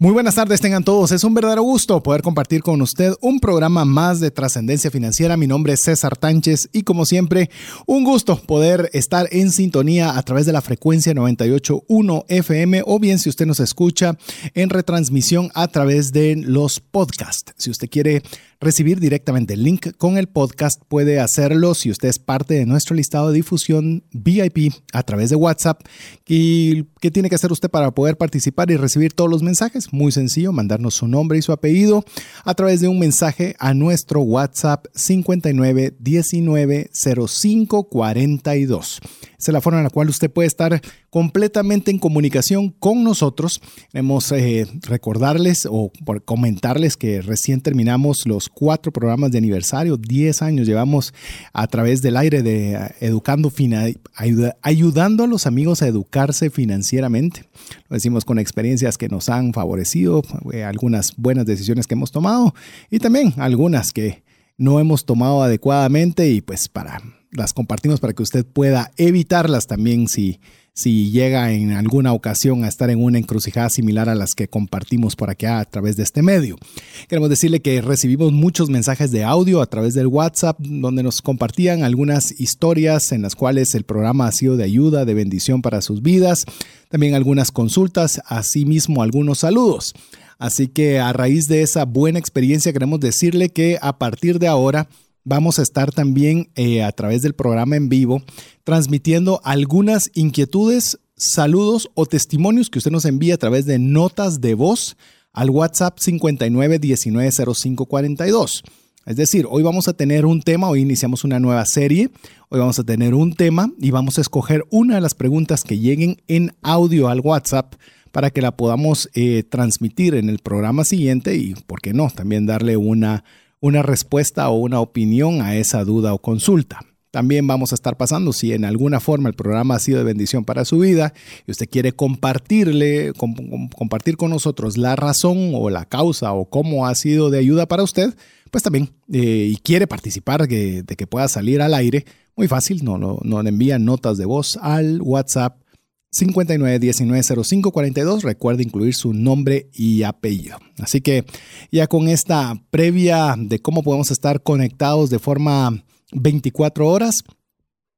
Muy buenas tardes, tengan todos. Es un verdadero gusto poder compartir con usted un programa más de trascendencia financiera. Mi nombre es César Tánchez y como siempre, un gusto poder estar en sintonía a través de la frecuencia 98.1 FM o bien si usted nos escucha en retransmisión a través de los podcasts. Si usted quiere recibir directamente el link con el podcast, puede hacerlo si usted es parte de nuestro listado de difusión VIP a través de WhatsApp. ¿Y qué tiene que hacer usted para poder participar y recibir todos los mensajes? Muy sencillo, mandarnos su nombre y su apellido a través de un mensaje a nuestro WhatsApp 59 19 05 42. Esa es la forma en la cual usted puede estar completamente en comunicación con nosotros. Queremos eh, recordarles o comentarles que recién terminamos los cuatro programas de aniversario, 10 años llevamos a través del aire de eh, Educando, ayudando a los amigos a educarse financieramente. Lo decimos con experiencias que nos han favorecido, eh, algunas buenas decisiones que hemos tomado y también algunas que no hemos tomado adecuadamente y pues para las compartimos para que usted pueda evitarlas también si, si llega en alguna ocasión a estar en una encrucijada similar a las que compartimos por acá a través de este medio. Queremos decirle que recibimos muchos mensajes de audio a través del WhatsApp donde nos compartían algunas historias en las cuales el programa ha sido de ayuda, de bendición para sus vidas, también algunas consultas, asimismo algunos saludos. Así que a raíz de esa buena experiencia queremos decirle que a partir de ahora vamos a estar también eh, a través del programa en vivo transmitiendo algunas inquietudes, saludos o testimonios que usted nos envía a través de notas de voz al WhatsApp 59 Es decir, hoy vamos a tener un tema, hoy iniciamos una nueva serie, hoy vamos a tener un tema y vamos a escoger una de las preguntas que lleguen en audio al WhatsApp para que la podamos eh, transmitir en el programa siguiente y, ¿por qué no?, también darle una una respuesta o una opinión a esa duda o consulta. También vamos a estar pasando si en alguna forma el programa ha sido de bendición para su vida y usted quiere compartirle, compartir con nosotros la razón o la causa o cómo ha sido de ayuda para usted, pues también eh, y quiere participar de, que pueda salir al aire, muy fácil, no, no, no le envían notas de voz al WhatsApp 59190542. Recuerde incluir su nombre y apellido. Así que ya con esta previa de cómo podemos estar conectados de forma 24 horas,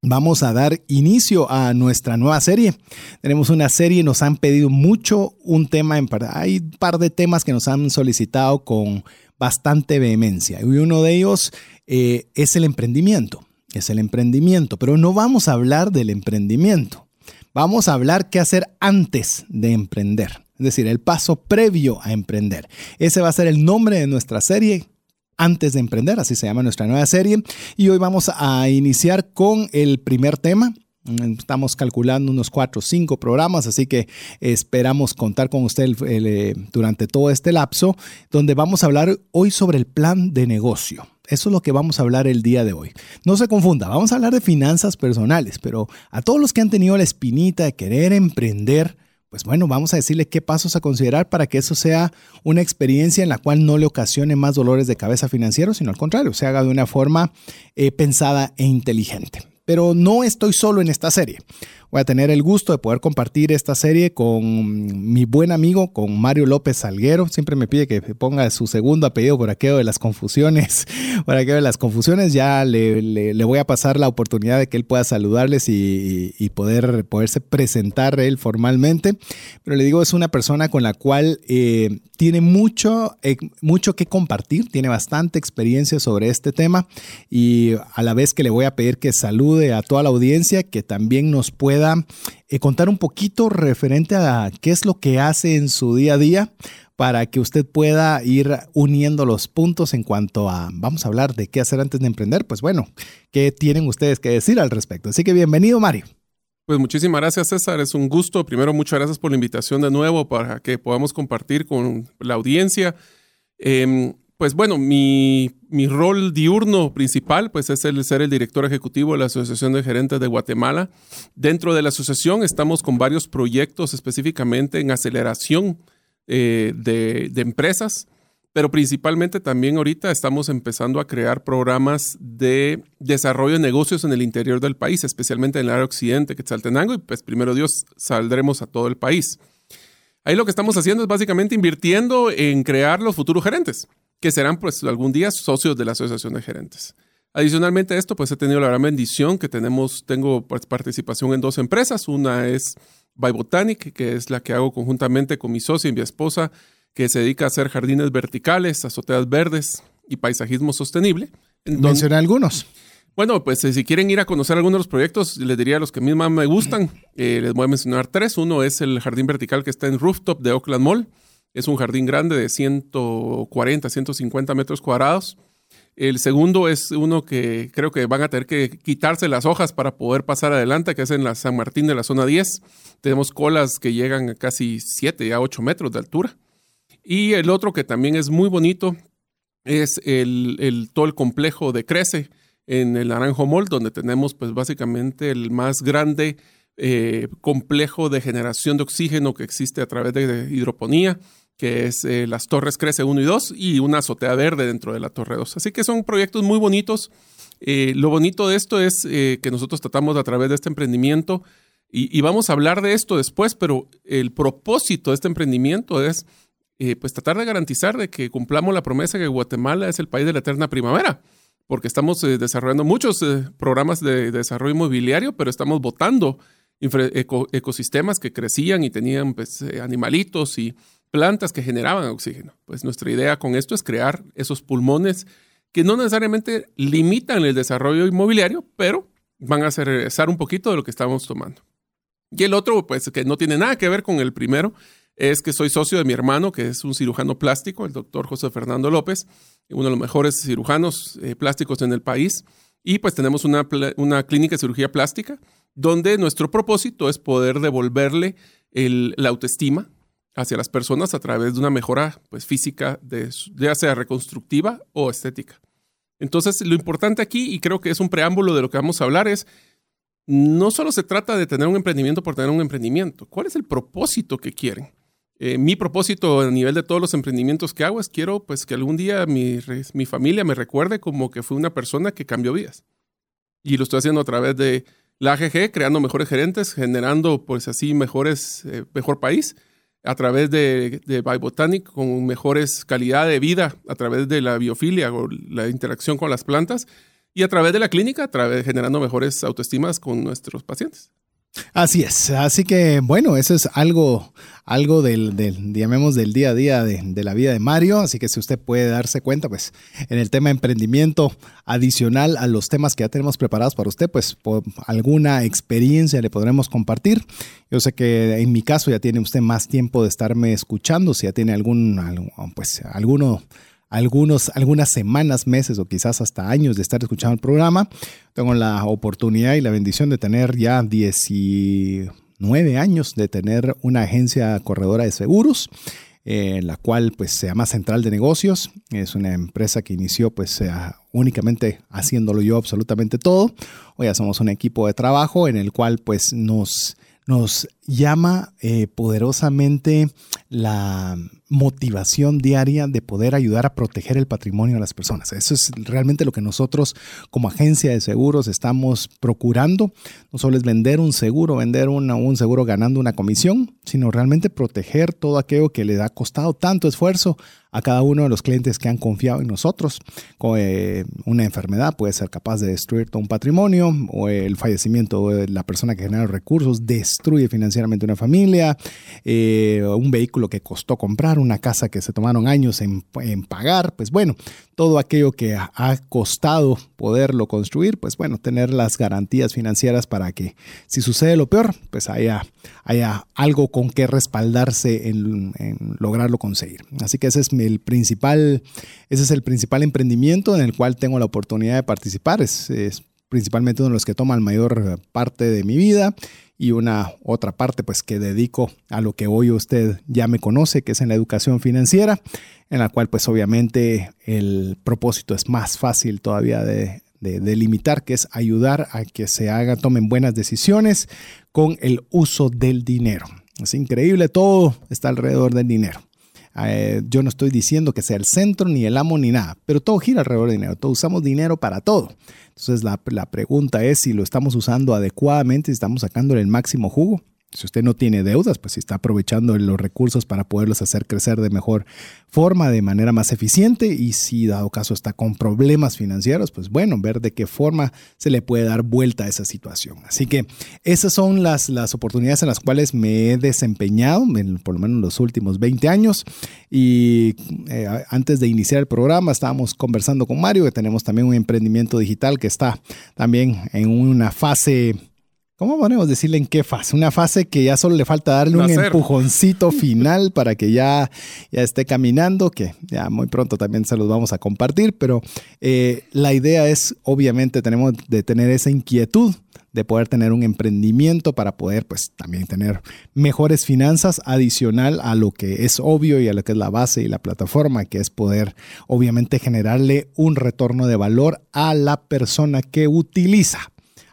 vamos a dar inicio a nuestra nueva serie. Tenemos una serie, nos han pedido mucho un tema, en hay un par de temas que nos han solicitado con bastante vehemencia. Y uno de ellos eh, es el emprendimiento. Es el emprendimiento, pero no vamos a hablar del emprendimiento vamos a hablar qué hacer antes de emprender, es decir, el paso previo a emprender. Ese va a ser el nombre de nuestra serie. Antes de emprender, así se llama nuestra nueva serie. Y hoy vamos a iniciar con el primer tema, Estamos calculando unos cuatro o cinco programas, así que esperamos contar con usted eh, durante todo este lapso, donde vamos a hablar hoy sobre el plan de negocio. Eso es lo que vamos a hablar el día de hoy. No se confunda, vamos a hablar de finanzas personales, pero a todos los que han tenido la espinita de querer emprender, pues bueno, vamos a decirle qué pasos a considerar para que eso sea una experiencia en la cual no le ocasione más dolores de cabeza financieros, sino al contrario, se haga de una forma eh, pensada e inteligente. Pero no estoy solo en esta serie. Voy a tener el gusto de poder compartir esta serie con mi buen amigo, con Mario López Salguero. Siempre me pide que ponga su segundo apellido por aquello de las confusiones. Por aquello de las confusiones, ya le, voy a pasar la oportunidad de que él pueda saludarles y, poder, poderse presentar él formalmente. Pero le digo, es una persona con la cual eh, tiene mucho, eh, mucho que compartir, tiene bastante experiencia sobre este tema y a la vez que le voy a pedir que salude a toda la audiencia, que también nos pueda eh, contar un poquito referente a qué es lo que hace en su día a día para que usted pueda ir uniendo los puntos en cuanto a, vamos a hablar de qué hacer antes de emprender, pues bueno, ¿qué tienen ustedes que decir al respecto? Así que bienvenido, Mario. Pues muchísimas gracias, César. Es un gusto. Primero, muchas gracias por la invitación de nuevo para que podamos compartir con la audiencia. Em, pues bueno, mi, mi, rol diurno principal pues es el ser el director ejecutivo de la Asociación de Gerentes de Guatemala. Dentro de la asociación estamos con varios proyectos específicamente en aceleración eh, de, empresas, pero principalmente también ahorita estamos empezando a crear programas de desarrollo de negocios en el interior del país, especialmente en el área occidente, Quetzaltenango, y pues primero Dios saldremos a todo el país. Ahí lo que estamos haciendo es básicamente invirtiendo en crear los futuros gerentes que serán pues algún día socios de la asociación de gerentes. Adicionalmente a esto, pues he tenido la gran bendición que tenemos, tengo participación en dos empresas. Una es Botanic, que es la que hago conjuntamente con mi socia y mi esposa, que se dedica a hacer jardines verticales, azoteas verdes y paisajismo sostenible. Menciona algunos. Bueno, pues si quieren ir a conocer algunos de los proyectos, les diría a los que a mí más me gustan. Eh, les voy a mencionar tres. Uno es el jardín vertical que está en Rooftop de Oakland Mall. Es un jardín grande de 140, 150 metros cuadrados. El segundo es uno que creo que van a tener que quitarse las hojas para poder pasar adelante, que es en la San Martín de la zona 10. Tenemos colas que llegan a casi 7 a 8 metros de altura. Y el otro que también es muy bonito es el, todo el complejo de Crece en el Naranjo Mall, donde tenemos pues básicamente el más grande eh, complejo de generación de oxígeno que existe a través de hidroponía que es eh, las Torres Crece 1 y 2 y una azotea verde dentro de la Torre 2. Así que son proyectos muy bonitos. Eh, lo bonito de esto es eh, que nosotros tratamos a través de este emprendimiento y, vamos a hablar de esto después, pero el propósito de este emprendimiento es pues tratar de garantizar de que cumplamos la promesa que Guatemala es el país de la eterna primavera, porque estamos desarrollando muchos programas de, desarrollo inmobiliario, pero estamos votando ecosistemas que crecían y tenían pues, animalitos y plantas que generaban oxígeno. Pues nuestra idea con esto es crear esos pulmones que no necesariamente limitan el desarrollo inmobiliario, pero van a regresar un poquito de lo que estamos tomando. Y el otro, pues que no tiene nada que ver con el primero, es que soy socio de mi hermano, que es un cirujano plástico, el doctor José Fernando López, uno de los mejores cirujanos eh, plásticos en el país. Y pues tenemos una, una, clínica de cirugía plástica, donde nuestro propósito es poder devolverle la autoestima hacia las personas a través de una mejora pues, física, de, ya sea reconstructiva o estética. Entonces, lo importante aquí, y creo que es un preámbulo de lo que vamos a hablar, es no solo se trata de tener un emprendimiento por tener un emprendimiento. ¿Cuál es el propósito que quieren? Eh, mi propósito a nivel de todos los emprendimientos que hago es quiero pues que algún día mi, mi, familia me recuerde como que fue una persona que cambió vidas. Y lo estoy haciendo a través de la AGG, creando mejores gerentes, generando pues así mejores, eh, mejor país a través de, de Biobotanic con mejores calidad de vida, a través de la biofilia o la interacción con las plantas y a través de la clínica, a través generando mejores autoestimas con nuestros pacientes. Así es, así que bueno, eso es algo, algo del, del llamemos del día a día de, de, la vida de Mario, así que si usted puede darse cuenta, pues en el tema emprendimiento adicional a los temas que ya tenemos preparados para usted, pues por alguna experiencia le podremos compartir. Yo sé que en mi caso ya tiene usted más tiempo de estarme escuchando, si ya tiene algún, pues alguno algunos, algunas semanas, meses o quizás hasta años de estar escuchando el programa. Tengo la oportunidad y la bendición de tener ya 19 años de tener una agencia corredora de seguros. en la cual pues se llama Central de Negocios. Es una empresa que inició pues únicamente haciéndolo yo absolutamente todo. Hoy ya somos un equipo de trabajo en el cual pues nos, nos llama eh, poderosamente la motivación diaria de poder ayudar a proteger el patrimonio de las personas. Eso es realmente lo que nosotros como agencia de seguros estamos procurando. No solo es vender un seguro, vender un seguro ganando una comisión, sino realmente proteger todo aquello que le ha costado tanto esfuerzo a cada uno de los clientes que han confiado en nosotros. Eh, una enfermedad puede ser capaz de destruir todo un patrimonio o el fallecimiento de la persona que genera recursos destruye financieramente una familia, eh, un vehículo que costó comprar, una casa que se tomaron años en, pagar, pues bueno, todo aquello que ha costado poderlo construir, pues bueno, tener las garantías financieras para que si sucede lo peor, pues haya, haya algo con que respaldarse en, lograrlo conseguir. Así que ese es el principal, ese es el principal emprendimiento en el cual tengo la oportunidad de participar. Es, es principalmente uno de los que toma la mayor parte de mi vida y una otra parte pues que dedico a lo que hoy usted ya me conoce, que es en la educación financiera, en la cual pues obviamente el propósito es más fácil todavía de, delimitar, que es ayudar a que se hagan, tomen buenas decisiones con el uso del dinero. Es increíble, todo está alrededor del dinero. Eh, yo no estoy diciendo que sea el centro, ni el amo, ni nada, pero todo gira alrededor del dinero. Todos usamos dinero para todo. Entonces la, la pregunta es si lo estamos usando adecuadamente, si estamos sacándole el máximo jugo. Si usted no tiene deudas, pues si está aprovechando los recursos para poderlos hacer crecer de mejor forma, de manera más eficiente. Y si dado caso está con problemas financieros, pues bueno, ver de qué forma se le puede dar vuelta a esa situación. Así que esas son las, las oportunidades en las cuales me he desempeñado, en, por lo menos los últimos 20 años. Y eh, antes de iniciar el programa estábamos conversando con Mario, que tenemos también un emprendimiento digital que está también en una fase ¿Cómo podemos decirle en qué fase? Una fase que ya solo le falta darle un empujoncito final para que ya, ya esté caminando, que ya muy pronto también se los vamos a compartir, pero eh, la idea es, obviamente, tenemos de tener esa inquietud de poder tener un emprendimiento para poder pues también tener mejores finanzas adicional a lo que es obvio y a lo que es la base y la plataforma, que es poder obviamente generarle un retorno de valor a la persona que utiliza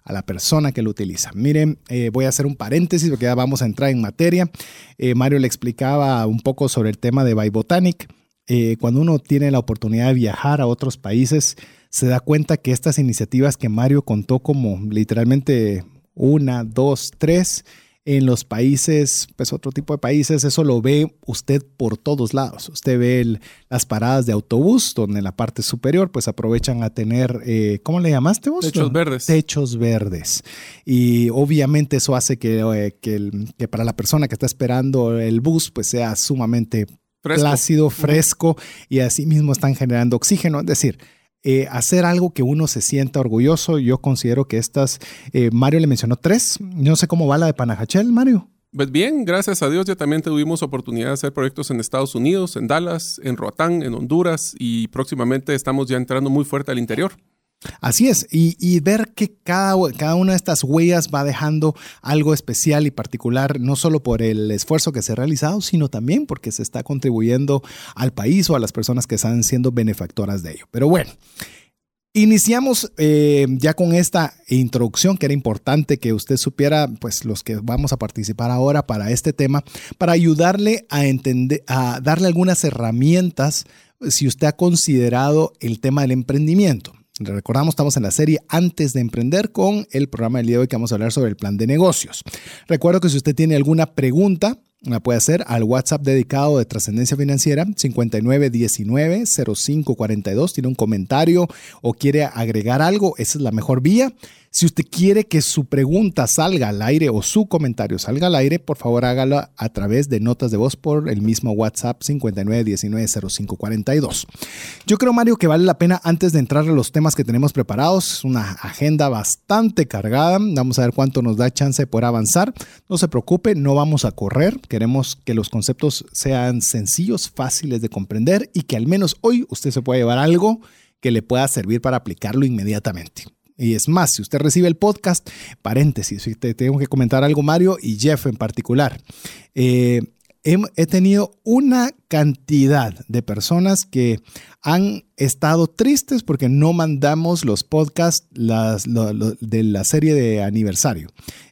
a la persona que lo utiliza. Miren, eh, voy a hacer un paréntesis porque ya vamos a entrar en materia. Eh, Mario le explicaba un poco sobre el tema de Bybotanic. Eh, cuando uno tiene la oportunidad de viajar a otros países, se da cuenta que estas iniciativas que Mario contó como literalmente una, dos, tres, en los países, pues otro tipo de países, eso lo ve usted por todos lados. Usted ve las paradas de autobús, donde en la parte superior, pues aprovechan a tener, eh, ¿cómo le llamaste vos? Techos verdes. Techos verdes. Y obviamente eso hace que, eh, que, para la persona que está esperando el bus, pues sea sumamente plácido, fresco, y así mismo están generando oxígeno. Es decir, eh, hacer algo que uno se sienta orgulloso. Yo considero que estas, eh, Mario le mencionó tres, no sé cómo va la de Panajachel, Mario. Pues bien, gracias a Dios ya también tuvimos oportunidad de hacer proyectos en Estados Unidos, en Dallas, en Roatán, en Honduras y próximamente estamos ya entrando muy fuerte al interior. Así es, y, ver que cada, una de estas huellas va dejando algo especial y particular, no solo por el esfuerzo que se ha realizado, sino también porque se está contribuyendo al país o a las personas que están siendo benefactoras de ello. Pero bueno, Iniciamos eh, ya con esta introducción que era importante que usted supiera, pues los que vamos a participar ahora para este tema, para ayudarle a entender, a darle algunas herramientas si usted ha considerado el tema del emprendimiento. Recordamos, estamos en la serie Antes de Emprender con el programa del día de hoy que vamos a hablar sobre el plan de negocios. Recuerdo que si usted tiene alguna pregunta, la puede hacer al WhatsApp dedicado de Trascendencia Financiera 5919-0542. Tiene un comentario o quiere agregar algo, esa es la mejor vía. Si usted quiere que su pregunta salga al aire o su comentario salga al aire, por favor hágalo a través de notas de voz por el mismo WhatsApp 59190542. Yo creo, Mario, que vale la pena antes de entrar a los temas que tenemos preparados, una agenda bastante cargada. Vamos a ver cuánto nos da chance poder avanzar. No se preocupe, no vamos a correr. Queremos que los conceptos sean sencillos, fáciles de comprender y que al menos hoy usted se pueda llevar algo que le pueda servir para aplicarlo inmediatamente. Y es más, si usted recibe el podcast, paréntesis, te tengo que comentar algo, Mario y Jeff en particular. Eh, he, tenido una cantidad de personas que han estado tristes porque no mandamos los podcasts de la serie de aniversario.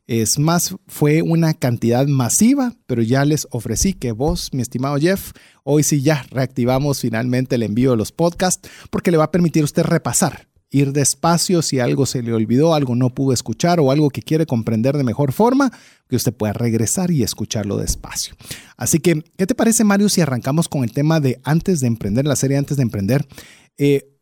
Es más, fue una cantidad masiva, pero ya les ofrecí que vos, mi estimado Jeff, hoy sí ya reactivamos finalmente el envío de los podcasts porque le va a permitir a usted repasar ir despacio si algo se le olvidó, algo no pudo escuchar o algo que quiere comprender de mejor forma, que usted pueda regresar y escucharlo despacio. Así que, ¿qué te parece, Mario, si arrancamos con el tema de antes de emprender, la serie antes de emprender? Eh,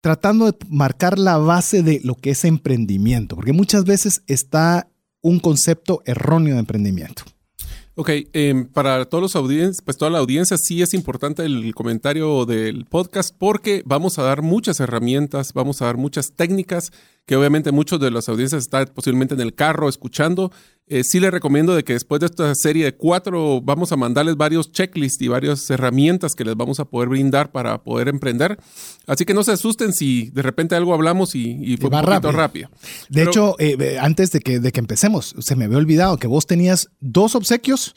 tratando de marcar la base de lo que es emprendimiento, porque muchas veces está un concepto erróneo de emprendimiento. Ok, em, para todos los audiencias, pues toda la audiencia sí es importante el comentario del podcast porque vamos a dar muchas herramientas, vamos a dar muchas técnicas que obviamente muchos de las audiencias están posiblemente en el carro escuchando Eh, sí les recomiendo de que después de esta serie de cuatro vamos a mandarles varios checklists y varias herramientas que les vamos a poder brindar para poder emprender. Así que no se asusten si de repente algo hablamos y, fue un poquito rápido. De hecho, eh, antes de que, de que empecemos, se me había olvidado que vos tenías dos obsequios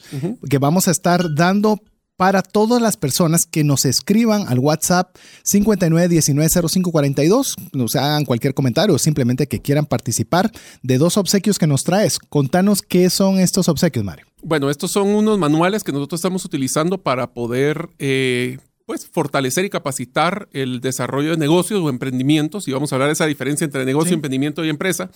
que vamos a estar dando para todas las personas que nos escriban al WhatsApp 59190542, nos hagan cualquier comentario o simplemente que quieran participar de dos obsequios que nos traes. Contanos qué son estos obsequios, Mario. Bueno, estos son unos manuales que nosotros estamos utilizando para poder eh, pues fortalecer y capacitar el desarrollo de negocios o emprendimientos, y vamos a hablar de esa diferencia entre negocio, emprendimiento y empresa,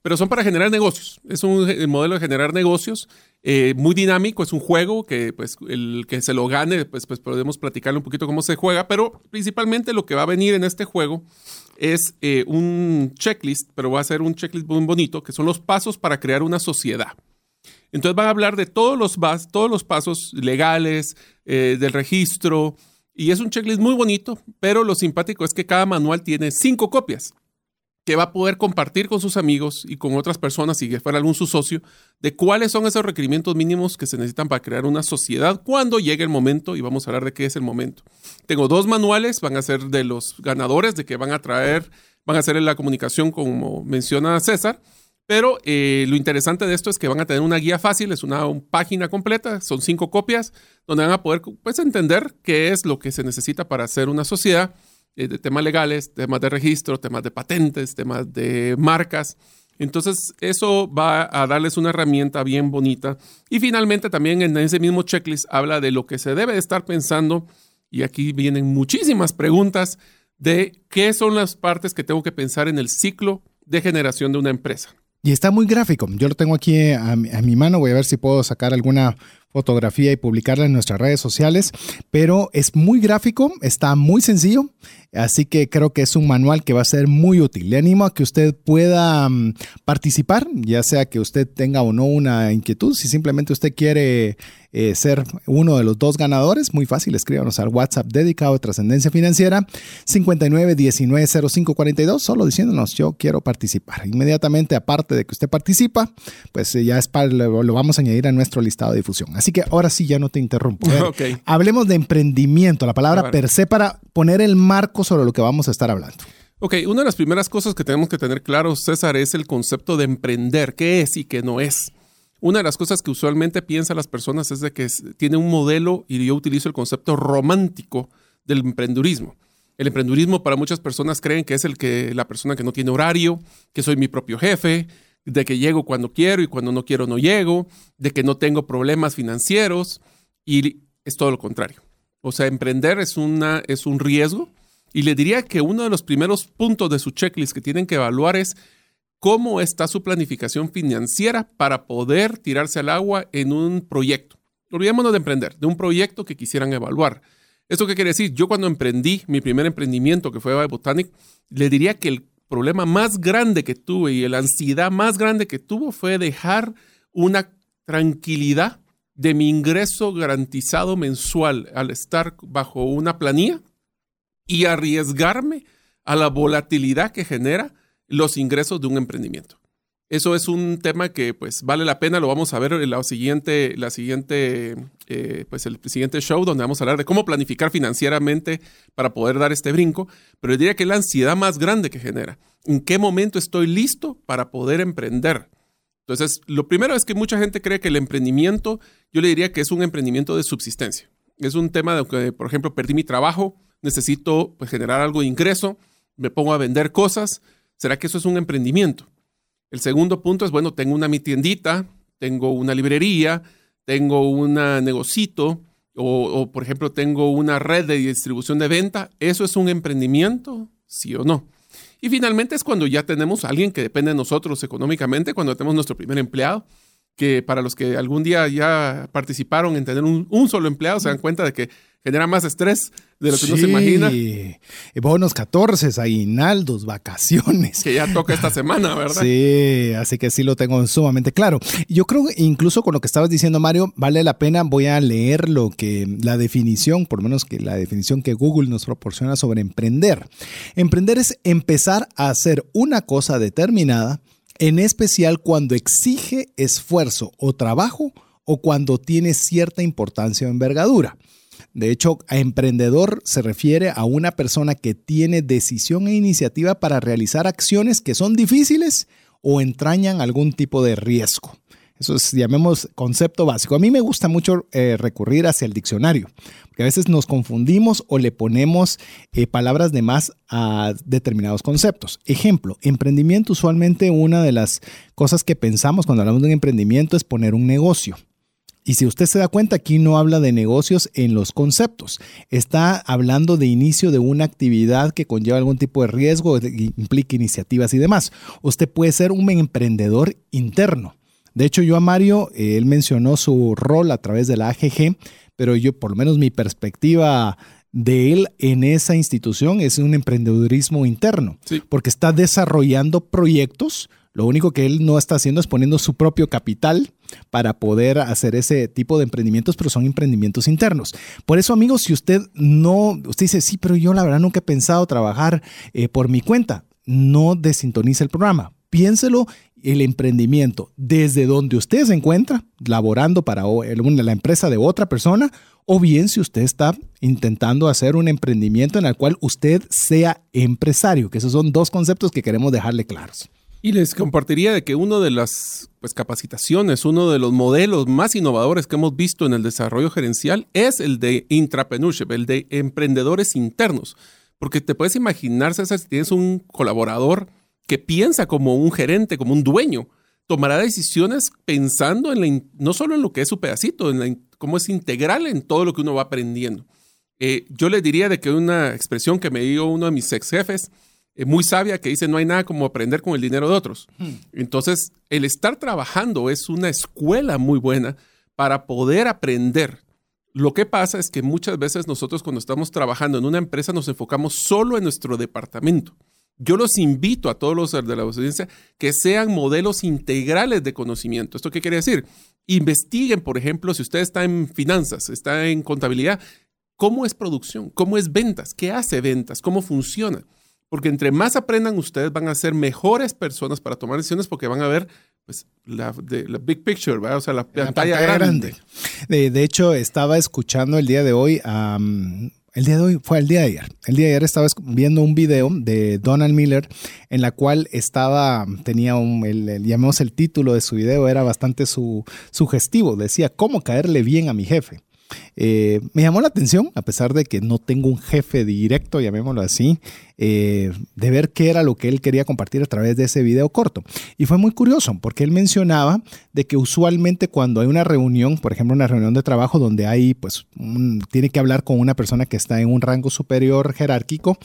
pero son para generar negocios. Es un modelo de generar negocios eh, muy dinámico, es un juego que pues el que se lo gane, pues, pues podemos platicarle un poquito cómo se juega, pero principalmente lo que va a venir en este juego es eh, un checklist, pero va a ser un checklist muy bonito, que son los pasos para crear una sociedad. Entonces van a hablar de todos los, todos los pasos legales, eh, del registro, y es un checklist muy bonito, pero lo simpático es que cada manual tiene cinco copias que va a poder compartir con sus amigos y con otras personas, si fuera algún su socio, de cuáles son esos requerimientos mínimos que se necesitan para crear una sociedad cuando llegue el momento, y vamos a hablar de qué es el momento. Tengo dos manuales, van a ser de los ganadores, de que van a traer, van a hacer la comunicación como menciona César, pero eh, lo interesante de esto es que van a tener una guía fácil, es una, página completa, son cinco copias, donde van a poder pues, entender qué es lo que se necesita para hacer una sociedad, eh, de temas legales, temas de registro, temas de patentes, temas de marcas. Entonces, eso va a darles una herramienta bien bonita. Y finalmente, también en ese mismo checklist habla de lo que se debe estar pensando. Y aquí vienen muchísimas preguntas de qué son las partes que tengo que pensar en el ciclo de generación de una empresa. Y está muy gráfico. Yo lo tengo aquí a, mi mano. Voy a ver si puedo sacar alguna fotografía y publicarla en nuestras redes sociales. Pero es muy gráfico, está muy sencillo. Así que creo que es un manual que va a ser muy útil. Le animo a que usted pueda mm, participar, ya sea que usted tenga o no una inquietud. Si simplemente usted quiere eh, ser uno de los dos ganadores, muy fácil, escríbanos al WhatsApp dedicado a Trascendencia Financiera 59190542, solo diciéndonos yo quiero participar. Inmediatamente, aparte de que usted participa, pues eh, ya es para, lo, vamos a añadir a nuestro listado de difusión. Así que ahora sí, ya no te interrumpo. Hablemos de emprendimiento, la palabra per se para poner el marco sobre lo que vamos a estar hablando. Ok, una de las primeras cosas que tenemos que tener claro, César, es el concepto de emprender, qué es y qué no es. Una de las cosas que usualmente piensan las personas es de que tiene un modelo, y yo utilizo el concepto romántico del emprendurismo. El emprendurismo para muchas personas creen que es el que la persona que no tiene horario, que soy mi propio jefe, de que llego cuando quiero y cuando no quiero no llego, de que no tengo problemas financieros y es todo lo contrario. O sea, emprender es, una, es un riesgo y le diría que uno de los primeros puntos de su checklist que tienen que evaluar es cómo está su planificación financiera para poder tirarse al agua en un proyecto. Olvidémonos de emprender, de un proyecto que quisieran evaluar. ¿Esto qué quiere decir? Yo cuando emprendí mi primer emprendimiento, que fue Botanic, le diría que el problema más grande que tuve y la ansiedad más grande que tuvo fue dejar una tranquilidad de mi ingreso garantizado mensual al estar bajo una planilla y arriesgarme a la volatilidad que genera los ingresos de un emprendimiento. Eso es un tema que pues vale la pena, lo vamos a ver en la siguiente, la siguiente, eh, pues el siguiente show donde vamos a hablar de cómo planificar financieramente para poder dar este brinco, pero diría que es la ansiedad más grande que genera. ¿En qué momento estoy listo para poder emprender? Entonces, lo primero es que mucha gente cree que el emprendimiento, yo le diría que es un emprendimiento de subsistencia. Es un tema de que, por ejemplo, perdí mi trabajo, necesito pues, generar algo de ingreso, me pongo a vender cosas, ¿Será que eso es un emprendimiento? El segundo punto es, bueno, tengo una mi tiendita, tengo una librería, tengo un negocito o, o, por ejemplo, tengo una red de distribución de venta. ¿Eso es un emprendimiento? ¿Sí o no? Y finalmente es cuando ya tenemos a alguien que depende de nosotros económicamente, cuando tenemos nuestro primer empleado, que para los que algún día ya participaron en tener un, un solo empleado, se dan cuenta de que genera más estrés de lo que uno se imagina. Bonos 14, aguinaldos, vacaciones. Que ya toca esta semana, ¿verdad? Sí, así que sí lo tengo sumamente claro. Yo creo que incluso con lo que estabas diciendo, Mario, vale la pena, voy a leer lo que la definición, por lo menos que la definición que Google nos proporciona sobre emprender. Emprender es empezar a hacer una cosa determinada en especial cuando exige esfuerzo o trabajo o cuando tiene cierta importancia o envergadura. De hecho, a emprendedor se refiere a una persona que tiene decisión e iniciativa para realizar acciones que son difíciles o entrañan algún tipo de riesgo. Eso es, llamemos concepto básico. A mí me gusta mucho eh, recurrir hacia el diccionario, porque a veces nos confundimos o le ponemos eh, palabras de más a determinados conceptos. Ejemplo, emprendimiento, usualmente una de las cosas que pensamos cuando hablamos de un emprendimiento es poner un negocio. Y si usted se da cuenta, aquí no habla de negocios en los conceptos. Está hablando de inicio de una actividad que conlleva algún tipo de riesgo, implica iniciativas y demás. Usted puede ser un emprendedor interno. De hecho, yo a Mario, eh, él mencionó su rol a través de la AGG, pero yo, por lo menos mi perspectiva de él en esa institución es un emprendedurismo interno, porque está desarrollando proyectos. Lo único que él no está haciendo es poniendo su propio capital para poder hacer ese tipo de emprendimientos, pero son emprendimientos internos. Por eso, amigos, si usted no, usted dice, sí, pero yo la verdad nunca he pensado trabajar eh, por mi cuenta, no desintonice el programa. Piénselo el emprendimiento desde donde usted se encuentra, laborando para la empresa de otra persona, o bien si usted está intentando hacer un emprendimiento en el cual usted sea empresario, que esos son dos conceptos que queremos dejarle claros. Y les compartiría de que una de las pues, capacitaciones, uno de los modelos más innovadores que hemos visto en el desarrollo gerencial es el de intrapreneurship, el de emprendedores internos. Porque te puedes imaginar, César, si tienes un colaborador que piensa como un gerente, como un dueño, tomará decisiones pensando en la, no solo en lo que es su pedacito, en cómo es integral en todo lo que uno va aprendiendo. Eh, yo le diría de que una expresión que me dio uno de mis ex jefes, eh, muy sabia, que dice, no hay nada como aprender con el dinero de otros. Hmm. Entonces, el estar trabajando es una escuela muy buena para poder aprender. Lo que pasa es que muchas veces nosotros cuando estamos trabajando en una empresa nos enfocamos solo en nuestro departamento. Yo los invito a todos los de la audiencia que sean modelos integrales de conocimiento. ¿Esto qué quiere decir? Investiguen, por ejemplo, si usted está en finanzas, está en contabilidad, cómo es producción, cómo es ventas, qué hace ventas, cómo funciona. Porque entre más aprendan ustedes van a ser mejores personas para tomar decisiones porque van a ver pues, la, big picture, o sea, la, pantalla, grande. De, hecho, estaba escuchando el día de hoy a... El día de hoy fue el día de ayer. El día de ayer estaba viendo un video de Donald Miller en la cual estaba, tenía un, el, llamemos el título de su video, era bastante su, sugestivo. Decía, ¿cómo caerle bien a mi jefe? Eh, me llamó la atención, a pesar de que no tengo un jefe directo, llamémoslo así, eh, de ver qué era lo que él quería compartir a través de ese video corto. Y fue muy curioso, porque él mencionaba de que usualmente cuando hay una reunión, por ejemplo, una reunión de trabajo donde hay, pues, tiene que hablar con una persona que está en un rango superior jerárquico,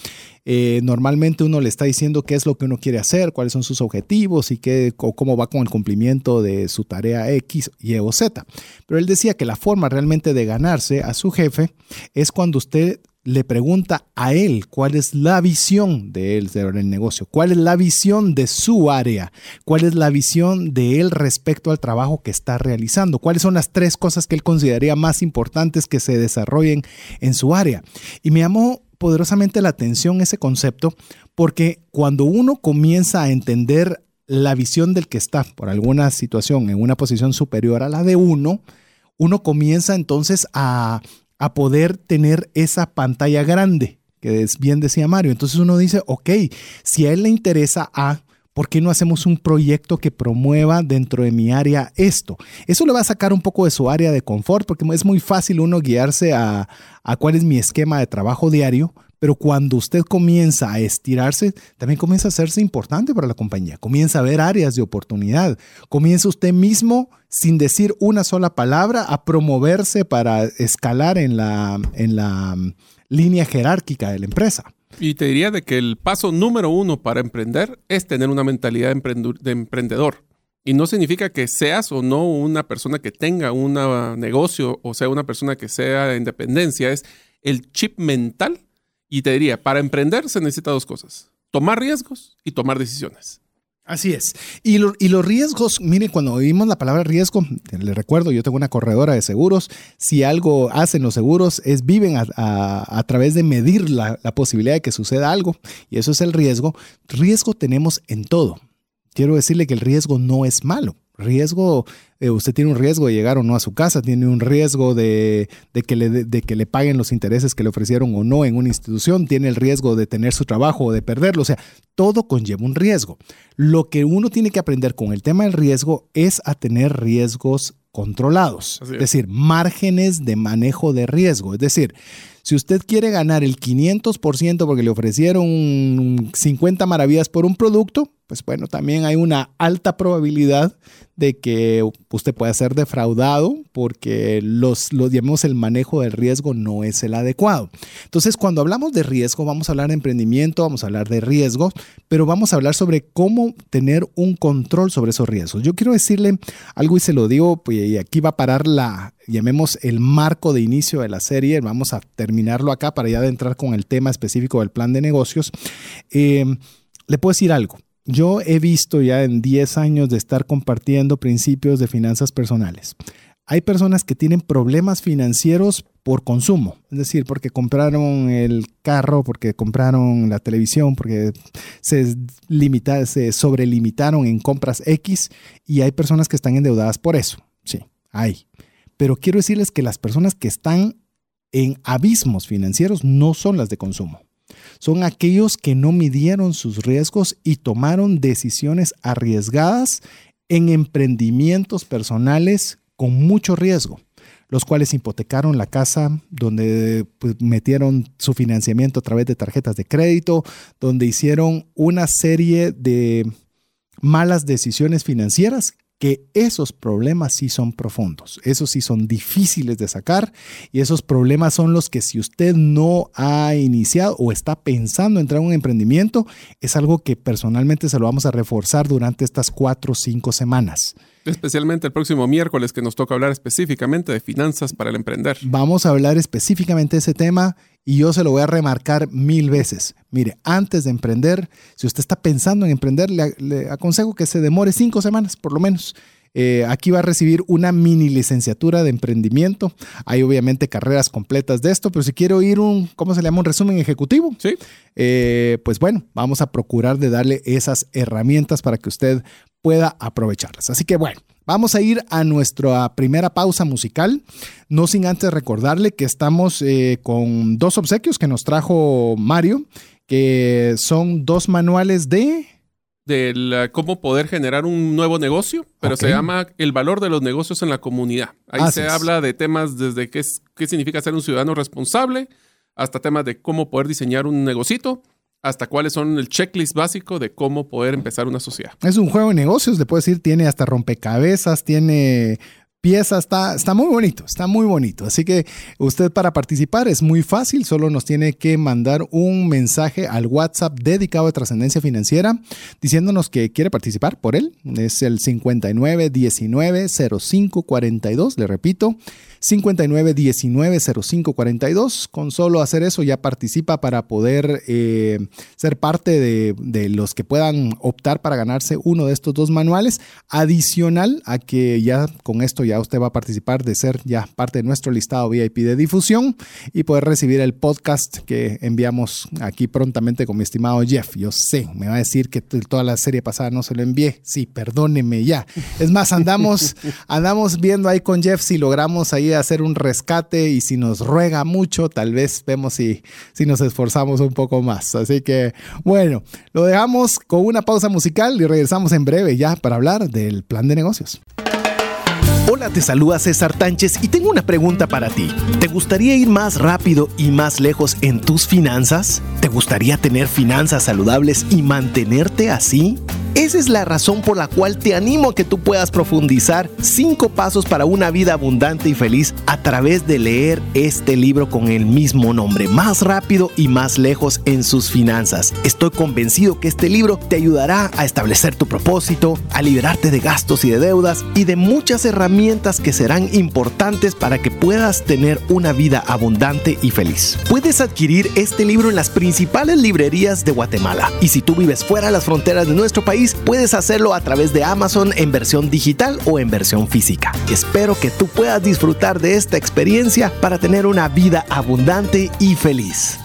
eh, normalmente uno le está diciendo qué es lo que uno quiere hacer, cuáles son sus objetivos y qué, cómo va con el cumplimiento de su tarea X, Y o Z. Pero él decía que la forma realmente de ganarse a su jefe es cuando usted le pregunta a él cuál es la visión de él del negocio, cuál es la visión de su área, cuál es la visión de él respecto al trabajo que está realizando, cuáles son las tres cosas que él consideraría más importantes que se desarrollen en su área. Y me llamó poderosamente la atención ese concepto porque cuando uno comienza a entender la visión del que está por alguna situación en una posición superior a la de uno, uno comienza entonces a a poder tener esa pantalla grande, que es bien decía Mario. Entonces uno dice, ok, si a él le interesa A, ¿por qué no hacemos un proyecto que promueva dentro de mi área esto? Eso le va a sacar un poco de su área de confort, porque es muy fácil uno guiarse a, a cuál es mi esquema de trabajo diario, pero cuando usted comienza a estirarse, también comienza a hacerse importante para la compañía. Comienza a ver áreas de oportunidad. Comienza usted mismo, sin decir una sola palabra, a promoverse para escalar en la, en la mm, línea jerárquica de la empresa. Y te diría de que el paso número uno para emprender es tener una mentalidad de emprendedor. Y no significa que seas o no una persona que tenga un negocio o sea una persona que sea de independencia. Es el chip mental y te diría, para emprender se necesita dos cosas, tomar riesgos y tomar decisiones. Así es. Y, los riesgos, miren, cuando oímos la palabra riesgo, les recuerdo, yo tengo una corredora de seguros. Si algo hacen los seguros es viven a, través de medir la, la, posibilidad de que suceda algo. Y eso es el riesgo. Riesgo tenemos en todo quiero decirle que el riesgo no es malo. Riesgo, eh, usted tiene un riesgo de llegar o no a su casa, tiene un riesgo de, que le, de, que le paguen los intereses que le ofrecieron o no en una institución, tiene el riesgo de tener su trabajo o de perderlo, o sea, todo conlleva un riesgo. Lo que uno tiene que aprender con el tema del riesgo es a tener riesgos controlados, es. decir, márgenes de manejo de riesgo. Es decir, si usted quiere ganar el 500% porque le ofrecieron 50 maravillas por un producto, pues bueno, también hay una alta probabilidad de que usted pueda ser defraudado porque los, digamos, el manejo del riesgo no es el adecuado. Entonces, cuando hablamos de riesgo, vamos a hablar de emprendimiento, vamos a hablar de riesgos, pero vamos a hablar sobre cómo tener un control sobre esos riesgos. Yo quiero decirle algo y se lo digo, pues, y aquí va a parar la, llamemos el marco de inicio de la serie, vamos a terminarlo acá para ya entrar con el tema específico del plan de negocios. Eh, le puedo decir algo yo he visto ya en 10 años de estar compartiendo principios de finanzas personales. Hay personas que tienen problemas financieros por consumo, es decir, porque compraron el carro, porque compraron la televisión, porque se, limita, se sobrelimitaron en compras X y hay personas que están endeudadas por eso. Sí, hay. Pero quiero decirles que las personas que están en abismos financieros no son las de consumo. Son aquellos que no midieron sus riesgos y tomaron decisiones arriesgadas en emprendimientos personales con mucho riesgo, los cuales hipotecaron la casa, donde pues, metieron su financiamiento a través de tarjetas de crédito, donde hicieron una serie de malas decisiones financieras que esos problemas sí son profundos, esos sí son difíciles de sacar y esos problemas son los que si usted no ha iniciado o está pensando entrar en un emprendimiento, es algo que personalmente se lo vamos a reforzar durante estas cuatro o cinco semanas. Especialmente el próximo miércoles que nos toca hablar específicamente de finanzas para el emprender. Vamos a hablar específicamente de ese tema y yo se lo voy a remarcar mil veces. Mire, antes de emprender, si usted está pensando en emprender, le, aconsejo que se demore cinco semanas por lo menos. Eh, aquí va a recibir una mini licenciatura de emprendimiento. Hay obviamente carreras completas de esto, pero si quiere oír un, ¿cómo se llama? Un resumen ejecutivo. Sí. Eh, pues bueno, vamos a procurar de darle esas herramientas para que usted pueda aprovecharlas. Así que bueno, vamos a ir a nuestra primera pausa musical, no sin antes recordarle que estamos eh, con dos obsequios que nos trajo Mario, que son dos manuales de de cómo poder generar un nuevo negocio, pero se llama El valor de los negocios en la comunidad. Ahí se habla de temas desde qué, qué significa ser un ciudadano responsable, hasta temas de cómo poder diseñar un negocito hasta cuáles son el checklist básico de cómo poder empezar una sociedad. Es un juego de negocios, le puedo decir, tiene hasta rompecabezas, tiene pieza está, está muy bonito, está muy bonito. Así que usted para participar es muy fácil, solo nos tiene que mandar un mensaje al WhatsApp dedicado a trascendencia financiera diciéndonos que quiere participar por él. Es el 59190542, le repito, 59190542. Con solo hacer eso ya participa para poder eh, ser parte de, de, los que puedan optar para ganarse uno de estos dos manuales. Adicional a que ya con esto ya usted va a participar de ser ya parte de nuestro listado VIP de difusión y poder recibir el podcast que enviamos aquí prontamente con mi estimado Jeff. Yo sé, me va a decir que toda la serie pasada no se lo envié. Sí, perdóneme ya. Es más, andamos, andamos viendo ahí con Jeff si logramos ahí hacer un rescate y si nos ruega mucho, tal vez vemos si, si nos esforzamos un poco más. Así que, bueno, lo dejamos con una pausa musical y regresamos en breve ya para hablar del plan de negocios. Hola, te saluda César Tánchez y tengo una pregunta para ti. ¿Te gustaría ir más rápido y más lejos en tus finanzas? ¿Te gustaría tener finanzas saludables y mantenerte así? Esa es la razón por la cual te animo a que tú puedas profundizar cinco pasos para una vida abundante y feliz a través de leer este libro con el mismo nombre, más rápido y más lejos en sus finanzas. Estoy convencido que este libro te ayudará a establecer tu propósito, a liberarte de gastos y de deudas y de muchas herramientas que serán importantes para que puedas tener una vida abundante y feliz. Puedes adquirir este libro en las principales librerías de Guatemala y si tú vives fuera de las fronteras de nuestro país, puedes hacerlo a través de Amazon en versión digital o en versión física. Espero que tú puedas disfrutar de esta experiencia para tener una vida abundante y feliz.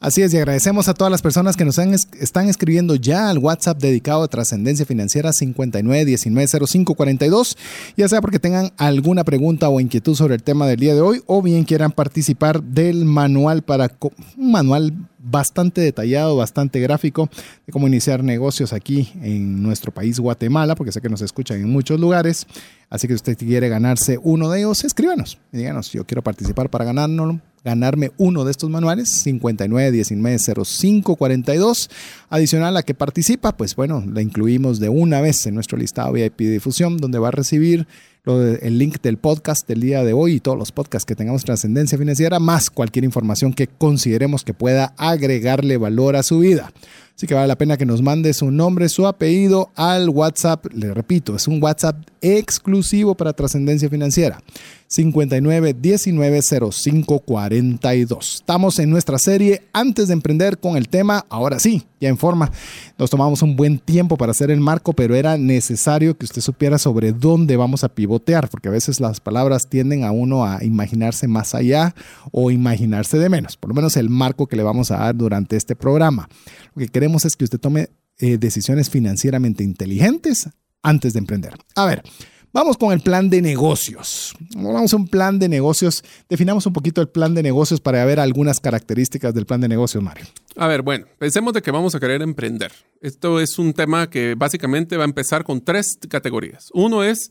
Así es, y agradecemos a todas las personas que nos están escribiendo ya al WhatsApp dedicado a Trascendencia Financiera 59190542, ya sea porque tengan alguna pregunta o inquietud sobre el tema del día de hoy o bien quieran participar del manual para un manual bastante detallado, bastante gráfico de cómo iniciar negocios aquí en nuestro país Guatemala, porque sé que nos escuchan en muchos lugares. Así que si usted quiere ganarse uno de ellos, escríbanos y díganos, yo quiero participar para ganárnoslo ganarme uno de estos manuales, 59190542. Adicional a que participa, pues bueno, la incluimos de una vez en nuestro listado VIP de difusión, donde va a recibir el link del podcast del día de hoy y todos los podcasts que tengamos trascendencia financiera, más cualquier información que consideremos que pueda agregarle valor a su vida. Así que vale la pena que nos mande su nombre, su apellido al WhatsApp. Le repito, es un WhatsApp exclusivo para trascendencia financiera. 59 19 05 42. Estamos en nuestra serie antes de emprender con el tema, ahora sí, ya en forma. Nos tomamos un buen tiempo para hacer el marco, pero era necesario que usted supiera sobre dónde vamos a pivotear, porque a veces las palabras tienden a uno a imaginarse más allá o imaginarse de menos, por lo menos el marco que le vamos a dar durante este programa. Lo que queremos es que usted tome eh, decisiones financieramente inteligentes antes de emprender. A ver. Vamos con el plan de negocios. Vamos a un plan de negocios. Definamos un poquito el plan de negocios para ver algunas características del plan de negocios, Mario. A ver, bueno, pensemos de que vamos a querer emprender. Esto es un tema que básicamente va a empezar con tres categorías. Uno es,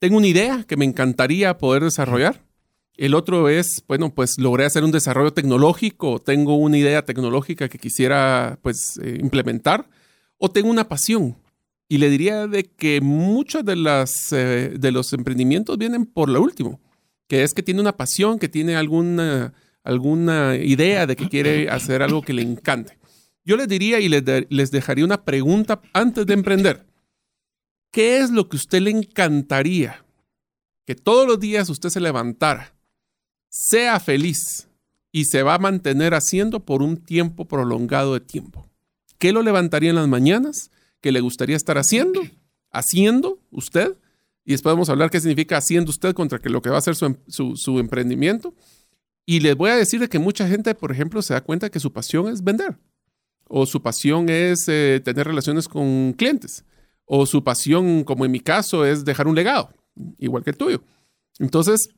tengo una idea que me encantaría poder desarrollar. El otro es, bueno, pues logré hacer un desarrollo tecnológico, tengo una idea tecnológica que quisiera pues eh, implementar, o tengo una pasión y le diría de que muchos de, las, eh, de los emprendimientos vienen por lo último, que es que tiene una pasión, que tiene alguna, alguna idea de que quiere hacer algo que le encante. Yo les diría y les, les dejaría una pregunta antes de emprender. ¿Qué es lo que a usted le encantaría que todos los días usted se levantara, sea feliz y se va a mantener haciendo por un tiempo prolongado de tiempo? ¿Qué lo levantaría en las mañanas? que le gustaría estar haciendo, haciendo usted, y después vamos a hablar qué significa haciendo usted contra lo que va a su, em, su, emprendimiento. Y les voy a decir de que mucha gente, por ejemplo, se da cuenta que su pasión es vender, o su pasión es eh, tener relaciones con clientes, o su pasión, como en mi caso, es dejar un legado, igual que el tuyo. Entonces,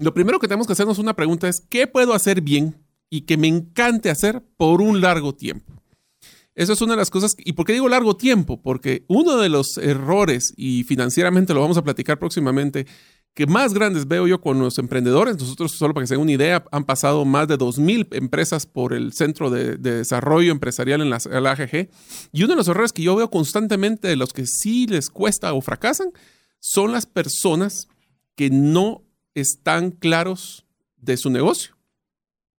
lo primero que tenemos que hacernos una pregunta es, ¿qué puedo hacer bien y que me encante hacer por un largo tiempo? Eso es una de las cosas. ¿Y por qué digo largo tiempo? Porque uno de los errores, y financieramente lo vamos a platicar próximamente, que más grandes veo yo con los emprendedores, nosotros, solo para que se den una idea, han pasado más de 2.000 empresas por el Centro de, Desarrollo Empresarial en la, la, AGG. Y uno de los errores que yo veo constantemente de los que sí les cuesta o fracasan son las personas que no están claros de su negocio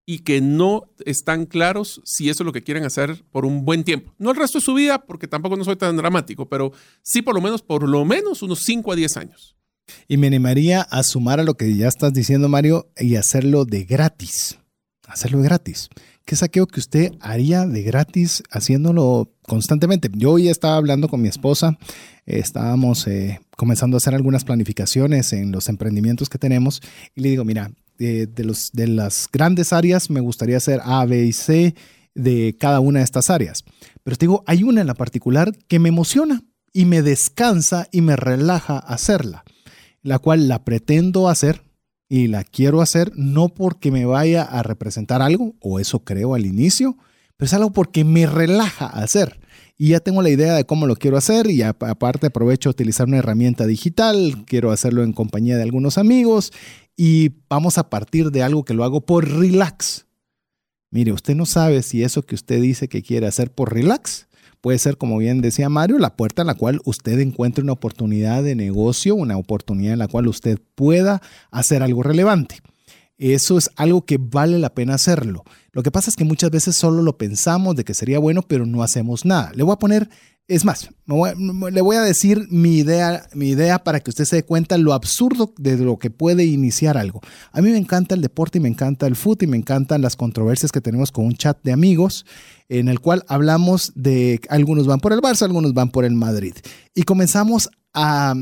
y que no están claros si eso es lo que quieren hacer por un buen tiempo. No el resto de su vida, porque tampoco no soy tan dramático, pero sí por lo menos, por lo menos unos 5 a 10 años. Y me animaría a sumar a lo que ya estás diciendo, Mario, y hacerlo de gratis. Hacerlo de gratis. ¿Qué saqueo que usted haría de gratis haciéndolo constantemente? Yo hoy estaba hablando con mi esposa, estábamos eh, comenzando a hacer algunas planificaciones en los emprendimientos que tenemos y le digo, mira, de, los, de las grandes áreas, me gustaría hacer A, B y C de cada una de estas áreas. Pero te digo, hay una en la particular que me emociona y me descansa y me relaja hacerla, la cual la pretendo hacer y la quiero hacer no porque me vaya a representar algo, o eso creo al inicio, pero es algo porque me relaja hacer. Y ya tengo la idea de cómo lo quiero hacer y aparte aprovecho a utilizar una herramienta digital, quiero hacerlo en compañía de algunos amigos y vamos a partir de algo que lo hago por relax. Mire, usted no sabe si eso que usted dice que quiere hacer por relax puede ser, como bien decía Mario, la puerta en la cual usted encuentre una oportunidad de negocio, una oportunidad en la cual usted pueda hacer algo relevante. Eso es algo que vale la pena hacerlo. Lo que pasa es que muchas veces solo lo pensamos de que sería bueno, pero no hacemos nada. Le voy a poner es más, le voy a decir mi idea, mi idea para que usted se dé cuenta lo absurdo de lo que puede iniciar algo. A mí me encanta el deporte y me encanta el fútbol y me encantan las controversias que tenemos con un chat de amigos en el cual hablamos de algunos van por el Barça, algunos van por el Madrid. Y comenzamos a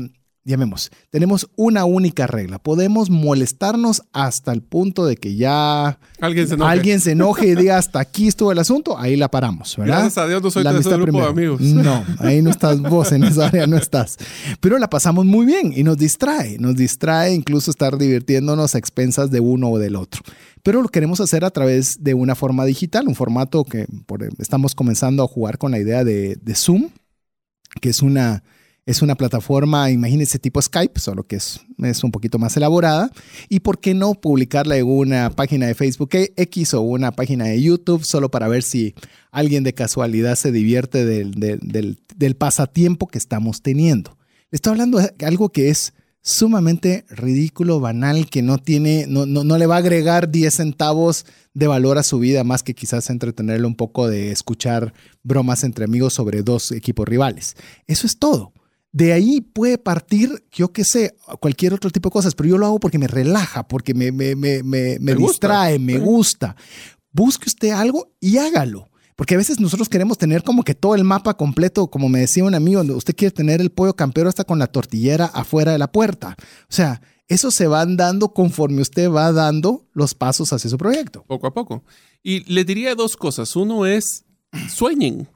llamemos, tenemos una única regla. Podemos molestarnos hasta el punto de que ya alguien se enoje, alguien se enoje y diga hasta aquí estuvo el asunto, ahí la paramos, ¿verdad? Gracias a Dios no soy de ese grupo de amigos. No, ahí no estás vos, en esa área no estás. Pero la pasamos muy bien y nos distrae, nos distrae incluso estar divirtiéndonos a expensas de uno o del otro. Pero lo queremos hacer a través de una forma digital, un formato que estamos comenzando a jugar con la idea de, de Zoom, que es una es una plataforma, imagínense, tipo Skype, solo que es, es un poquito más elaborada. ¿Y por qué no publicarla en una página de Facebook X o una página de YouTube solo para ver si alguien de casualidad se divierte del, del, pasatiempo que estamos teniendo? estoy hablando de algo que es sumamente ridículo, banal, que no tiene, no, no, no, le va a agregar 10 centavos de valor a su vida, más que quizás entretenerle un poco de escuchar bromas entre amigos sobre dos equipos rivales. Eso es todo. De ahí puede partir, yo qué sé, cualquier otro tipo de cosas, pero yo lo hago porque me relaja, porque me, me, me, me, distrae, me gusta. Busque usted algo y hágalo. Porque a veces nosotros queremos tener como que todo el mapa completo, como me decía un amigo, usted quiere tener el pollo campero hasta con la tortillera afuera de la puerta. O sea, eso se van dando conforme usted va dando los pasos hacia su proyecto. Poco a poco. Y le diría dos cosas. Uno es, sueñen.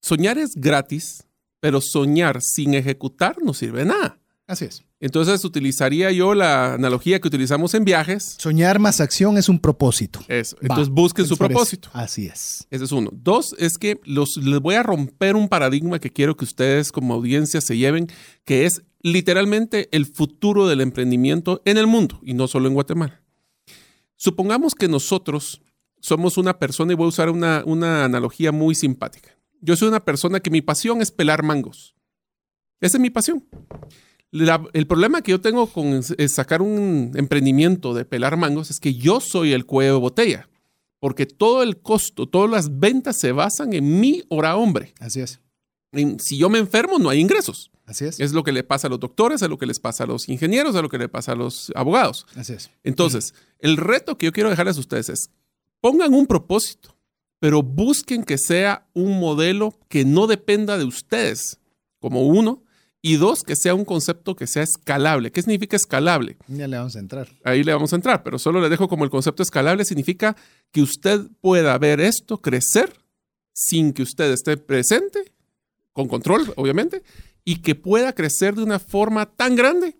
Soñar es gratis pero soñar sin ejecutar no sirve de nada. Así es. Entonces utilizaría yo la analogía que utilizamos en viajes. Soñar más acción es un propósito. Eso. Entonces busquen su propósito. Así es. Ese es uno. Dos, es que los, les voy a romper un paradigma que quiero que ustedes como audiencia se lleven, que es literalmente el futuro del emprendimiento en el mundo y no solo en Guatemala. Supongamos que nosotros somos una persona, y voy a usar una, una analogía muy simpática. Yo soy una persona que mi pasión es pelar mangos. Esa es mi pasión. el problema que yo tengo con sacar un emprendimiento de pelar mangos es que yo soy el cuello de botella, porque todo el costo, todas las ventas se basan en mi hora hombre. Así es. si yo me enfermo, no hay ingresos. Así es. Es lo que le pasa a los doctores, es lo que les pasa a los ingenieros, es lo que le pasa a los abogados. Así es. Entonces, el reto que yo quiero dejarles a ustedes es, pongan un propósito pero busquen que sea un modelo que no dependa de ustedes, como uno, y dos, que sea un concepto que sea escalable. ¿Qué significa escalable? Ya le vamos a entrar. Ahí le vamos a entrar, pero solo le dejo como el concepto escalable significa que usted pueda ver esto crecer sin que usted esté presente, con control, obviamente, y que pueda crecer de una forma tan grande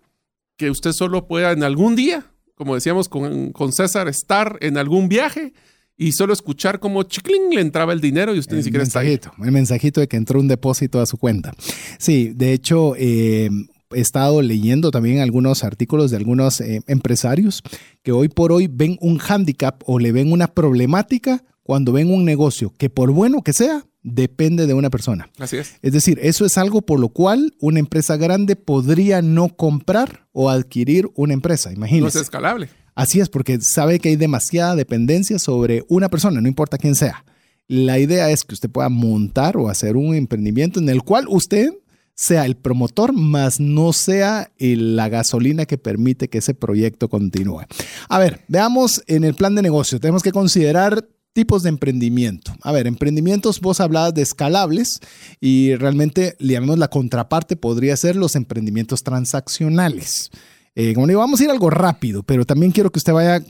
que usted solo pueda en algún día, como decíamos con, con César, estar en algún viaje y solo escuchar como chicling le entraba el dinero y usted ni siquiera está ahí. El mensajito de que entró un depósito a su cuenta. Sí, de hecho, eh, he estado leyendo también algunos artículos de algunos eh, empresarios que hoy por hoy ven un hándicap o le ven una problemática cuando ven un negocio que por bueno que sea, depende de una persona. Así es. Es decir, eso es algo por lo cual una empresa grande podría no comprar o adquirir una empresa. Imagínese. No es escalable. Así es, porque sabe que hay demasiada dependencia sobre una persona, no importa quién sea. La idea es que usted pueda montar o hacer un emprendimiento en el cual usted sea el promotor, más no sea la gasolina que permite que ese proyecto continúe. A ver, veamos en el plan de negocio. Tenemos que considerar tipos de emprendimiento. A ver, emprendimientos, vos hablabas de escalables y realmente, llamemos la contraparte, podría ser los emprendimientos transaccionales. Eh, como digo, vamos a ir algo rápido, pero también quiero que usted vaya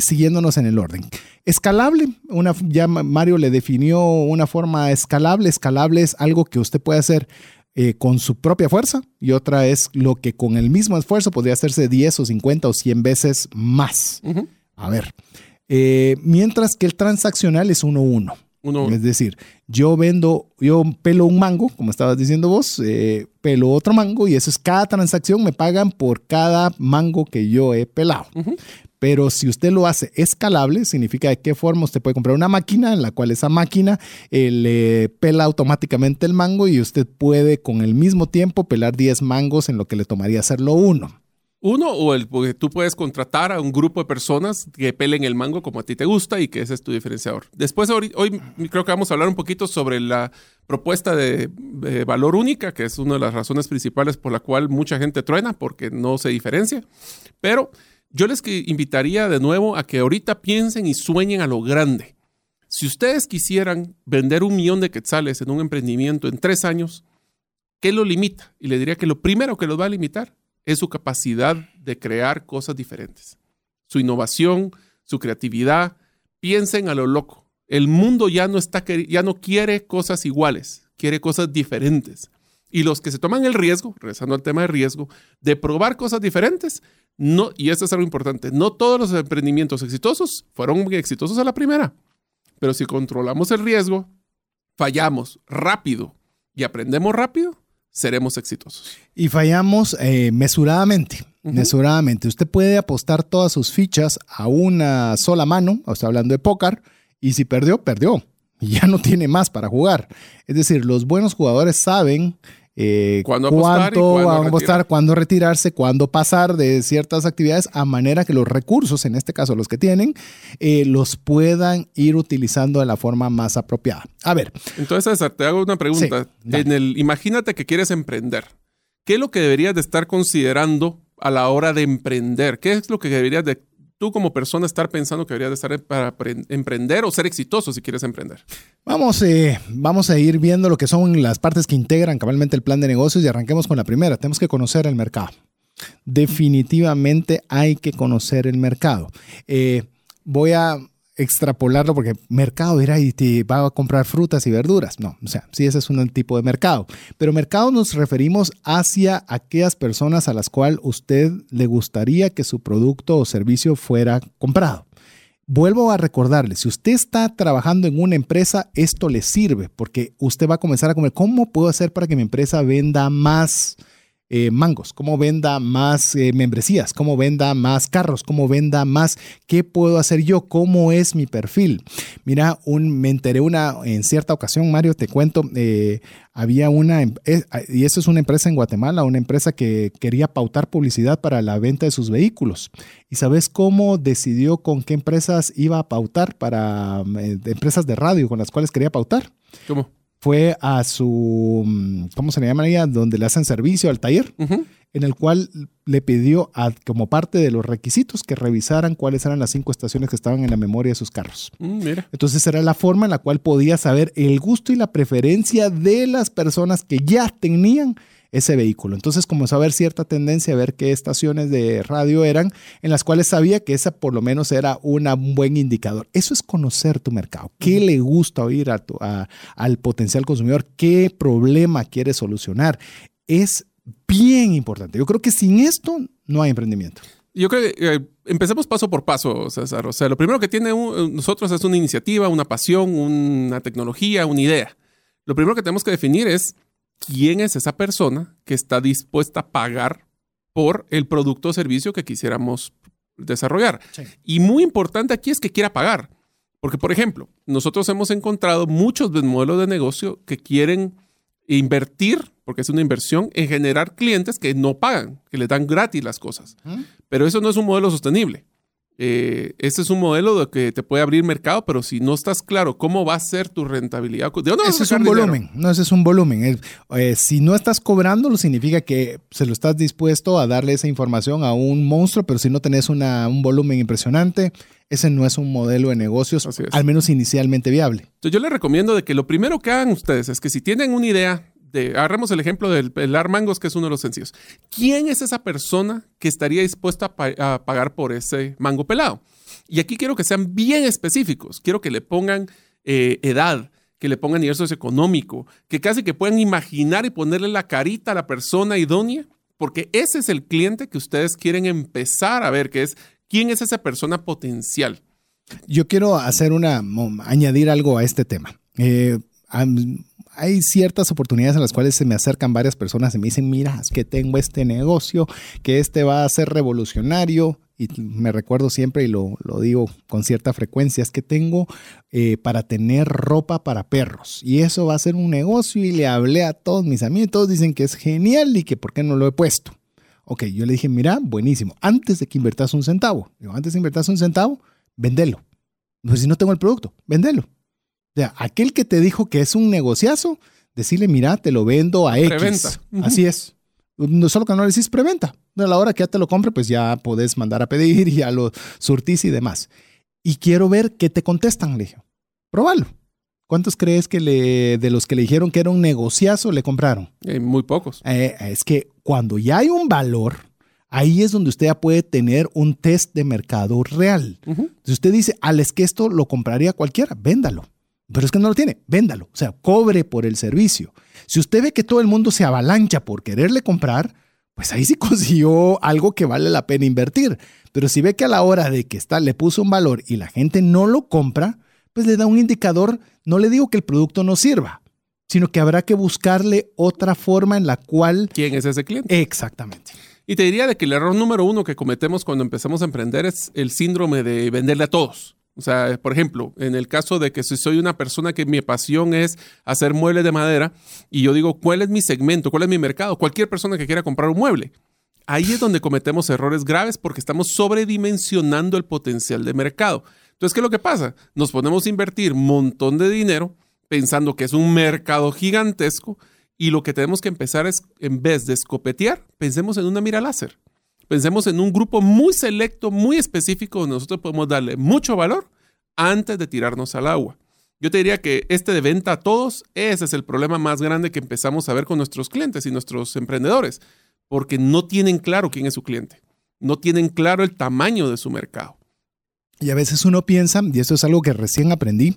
siguiéndonos en el orden. Escalable, una, ya Mario le definió una forma escalable. Escalable es algo que usted puede hacer eh, con su propia fuerza y otra es lo que con el mismo esfuerzo podría hacerse 10 o 50 o 100 veces más. A ver, eh, mientras que el transaccional es uno a uno. Es decir, yo vendo, yo pelo un mango, como estabas diciendo vos, eh, pelo otro mango y eso es cada transacción, me pagan por cada mango que yo he pelado. Pero si usted lo hace escalable, significa de qué forma usted puede comprar una máquina en la cual esa máquina eh, le pela automáticamente el mango y usted puede con el mismo tiempo pelar 10 mangos en lo que le tomaría hacerlo uno. Uno, o el porque tú puedes contratar a un grupo de personas que pelen el mango como a ti te gusta y que ese es tu diferenciador. Después, hoy, hoy creo que vamos a hablar un poquito sobre la propuesta de, de valor única, que es una de las razones principales por la cual mucha gente truena, porque no se diferencia. Pero yo les invitaría de nuevo a que ahorita piensen y sueñen a lo grande. Si ustedes quisieran vender un millón de quetzales en un emprendimiento en tres años, ¿qué lo limita? Y le diría que lo primero que los va a limitar es su capacidad de crear cosas diferentes. Su innovación, su creatividad. Piensen a lo loco. El mundo ya no, está, ya no quiere cosas iguales, quiere cosas diferentes. Y los que se toman el riesgo, regresando al tema de riesgo, de probar cosas diferentes, no, y esto es algo importante, no todos los emprendimientos exitosos fueron exitosos a la primera. Pero si controlamos el riesgo, fallamos rápido y aprendemos rápido, seremos exitosos. Y fallamos eh, mesuradamente. Mesuradamente. Usted puede apostar todas sus fichas a una sola mano, o sea, hablando de póker, y si perdió, perdió. Y ya no tiene más para jugar. Es decir, los buenos jugadores saben eh, Cuándo apostar y cuánto cuándo apostar, cuándo retirarse, cuándo pasar de ciertas actividades, a manera que los recursos, en este caso los que tienen, eh, los puedan ir utilizando de la forma más apropiada. A ver, Entonces, César, te hago una pregunta. Sí, en el, imagínate que quieres emprender. ¿Qué es lo que deberías de estar considerando a la hora de emprender? ¿Qué es lo que deberías de tú como persona estar pensando que deberías de estar para emprender o ser exitoso si quieres emprender? Vamos, eh, vamos a ir viendo lo que son las partes que integran cabalmente el plan de negocios y arranquemos con la primera. Tenemos que conocer el mercado. Definitivamente hay que conocer el mercado. Eh, voy a extrapolarlo porque mercado era y te va a comprar frutas y verduras. No, o sea, sí, ese es un tipo de mercado. Pero mercado nos referimos hacia aquellas personas a las cuales usted le gustaría que su producto o servicio fuera comprado. Vuelvo a recordarle, si usted está trabajando en una empresa, esto le sirve porque usted va a comenzar a comer, ¿cómo puedo hacer para que mi empresa venda más eh, mangos? ¿Cómo venda más eh, membresías? ¿Cómo venda más carros? ¿Cómo venda más? ¿Qué puedo hacer yo? ¿Cómo es mi perfil? Mira, un, me enteré una, en cierta ocasión, Mario, te cuento, eh, había una, em- y esto es una empresa en Guatemala, una empresa que quería pautar publicidad para la venta de sus vehículos. ¿Y sabes cómo decidió con qué empresas iba a pautar para de empresas de radio con las cuales quería pautar? ¿Cómo? Fue a su, mm, ¿cómo se le llama ella? Donde le hacen servicio al taller, en el cual le pidió a- como parte de los requisitos que revisaran cuáles eran las cinco estaciones que estaban en la memoria de sus carros. Mm, mira. Entonces era la forma en la cual podía saber el gusto y la preferencia de las personas que ya tenían ese vehículo. Entonces comenzó a ver cierta tendencia a ver qué estaciones de radio eran en las cuales sabía que esa por lo menos era una- un buen indicador. Eso es conocer tu mercado. ¿Qué le gusta oír a tu- a- al potencial consumidor? ¿Qué problema quiere solucionar? Es bien importante. Yo creo que sin esto no hay emprendimiento. Yo creo que eh, empecemos paso por paso, César. O sea, lo primero que tiene un- nosotros es una iniciativa, una pasión, una tecnología, una idea. Lo primero que tenemos que definir es quién es esa persona que está dispuesta a pagar por el producto o servicio que quisiéramos desarrollar. Sí. Y muy importante aquí es que quiera pagar. Porque, por ejemplo, nosotros hemos encontrado muchos de- modelos de negocio que quieren invertir, porque es una inversión, en generar clientes que no pagan, que les dan gratis las cosas. Pero eso no es un modelo sostenible. Eh, ese es un modelo de que te puede abrir mercado, pero si no estás claro cómo va a ser tu rentabilidad, ¿de dónde vas a Ese es un dinero? volumen, no, ese es un volumen. Eh, si no estás cobrándolo, significa que se lo estás dispuesto a darle esa información a un monstruo, pero si no tenés una- un volumen impresionante, ese no es un modelo de negocios, al menos inicialmente viable. Entonces yo les recomiendo de que lo primero que hagan ustedes es que si tienen una idea de, agarremos el ejemplo del pelar mangos, que es uno de los sencillos. ¿Quién es esa persona que estaría dispuesta a, pa- a pagar por ese mango pelado? Y aquí quiero que sean bien específicos. Quiero que le pongan eh, edad, que le pongan nivel socioeconómico, que casi que puedan imaginar y ponerle la carita a la persona idónea, porque ese es el cliente que ustedes quieren empezar a ver, que es quién es esa persona potencial. Yo quiero hacer una, añadir algo a este tema. Eh, hay ciertas oportunidades en las cuales se me acercan varias personas y me dicen, mira, es que tengo este negocio, que este va a ser revolucionario. Y me recuerdo siempre y lo, lo digo con cierta frecuencia, es que tengo eh, para tener ropa para perros. Y eso va a ser un negocio y le hablé a todos mis amigos y todos dicen que es genial y que por qué no lo he puesto. Ok, yo le dije, mira, buenísimo. Antes de que inviertas un centavo, digo, antes de inviertas un centavo, vendelo. Pues si no tengo el producto, vendelo. O sea, aquel que te dijo que es un negociazo, decirle, mira, te lo vendo a X. Preventa. Así es. No solo que no le decís preventa. A la hora que ya te lo compre, pues ya podés mandar a pedir y ya lo surtís y demás. Y quiero ver qué te contestan, le dije. Probalo. ¿Cuántos crees que le, de los que le dijeron que era un negociazo le compraron? Eh, muy pocos. Eh, es que cuando ya hay un valor, ahí es donde usted ya puede tener un test de mercado real. Si usted dice, al es que esto lo compraría cualquiera, véndalo. Pero es que no lo tiene, véndalo. O sea, cobre por el servicio. Si usted ve que todo el mundo se avalancha por quererle comprar, pues ahí sí consiguió algo que vale la pena invertir. Pero si ve que a la hora de que está le puso un valor y la gente no lo compra, pues le da un indicador, no le digo que el producto no sirva, sino que habrá que buscarle otra forma en la cual... ¿Quién es ese cliente? Exactamente. Y te diría de que el error número uno que cometemos cuando empezamos a emprender es el síndrome de venderle a todos. O sea, por ejemplo, en el caso de que si soy una persona que mi pasión es hacer muebles de madera y yo digo, ¿cuál es mi segmento? ¿Cuál es mi mercado? Cualquier persona que quiera comprar un mueble. Ahí es donde cometemos errores graves porque estamos sobredimensionando el potencial de mercado. Entonces, ¿qué es lo que pasa? Nos ponemos a invertir un montón de dinero pensando que es un mercado gigantesco y lo que tenemos que empezar es, en vez de escopetear, pensemos en una mira láser. Pensemos en un grupo muy selecto, muy específico, donde nosotros podemos darle mucho valor antes de tirarnos al agua. Yo te diría que este de venta a todos, ese es el problema más grande que empezamos a ver con nuestros clientes y nuestros emprendedores, porque no tienen claro quién es su cliente, no tienen claro el tamaño de su mercado. Y a veces uno piensa, y esto es algo que recién aprendí,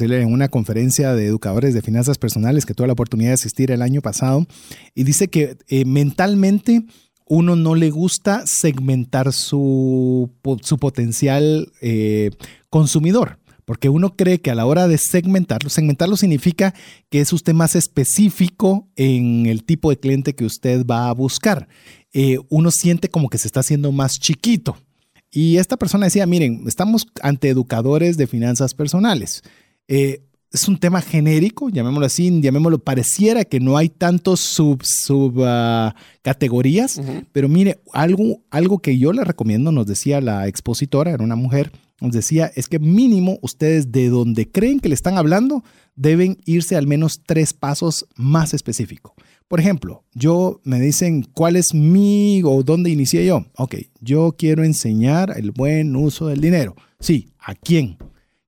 en una conferencia de educadores de finanzas personales que tuve la oportunidad de asistir el año pasado, y dice que eh, mentalmente uno no le gusta segmentar su, su potencial eh, consumidor. Porque uno cree que a la hora de segmentarlo, segmentarlo significa que es usted más específico en el tipo de cliente que usted va a buscar. Eh, uno siente como que se está haciendo más chiquito. Y esta persona decía, miren, estamos ante educadores de finanzas personales. Eh, es un tema genérico, llamémoslo así, llamémoslo, pareciera que no hay tantos sub, sub uh, categorías, uh -huh. pero mire, algo, algo que yo le recomiendo, nos decía la expositora, era una mujer, nos decía, es que mínimo ustedes de donde creen que le están hablando, deben irse al menos tres pasos más específico. Por ejemplo, yo me dicen cuál es mi o dónde inicié yo. Ok, yo quiero enseñar el buen uso del dinero. Sí, ¿a quién?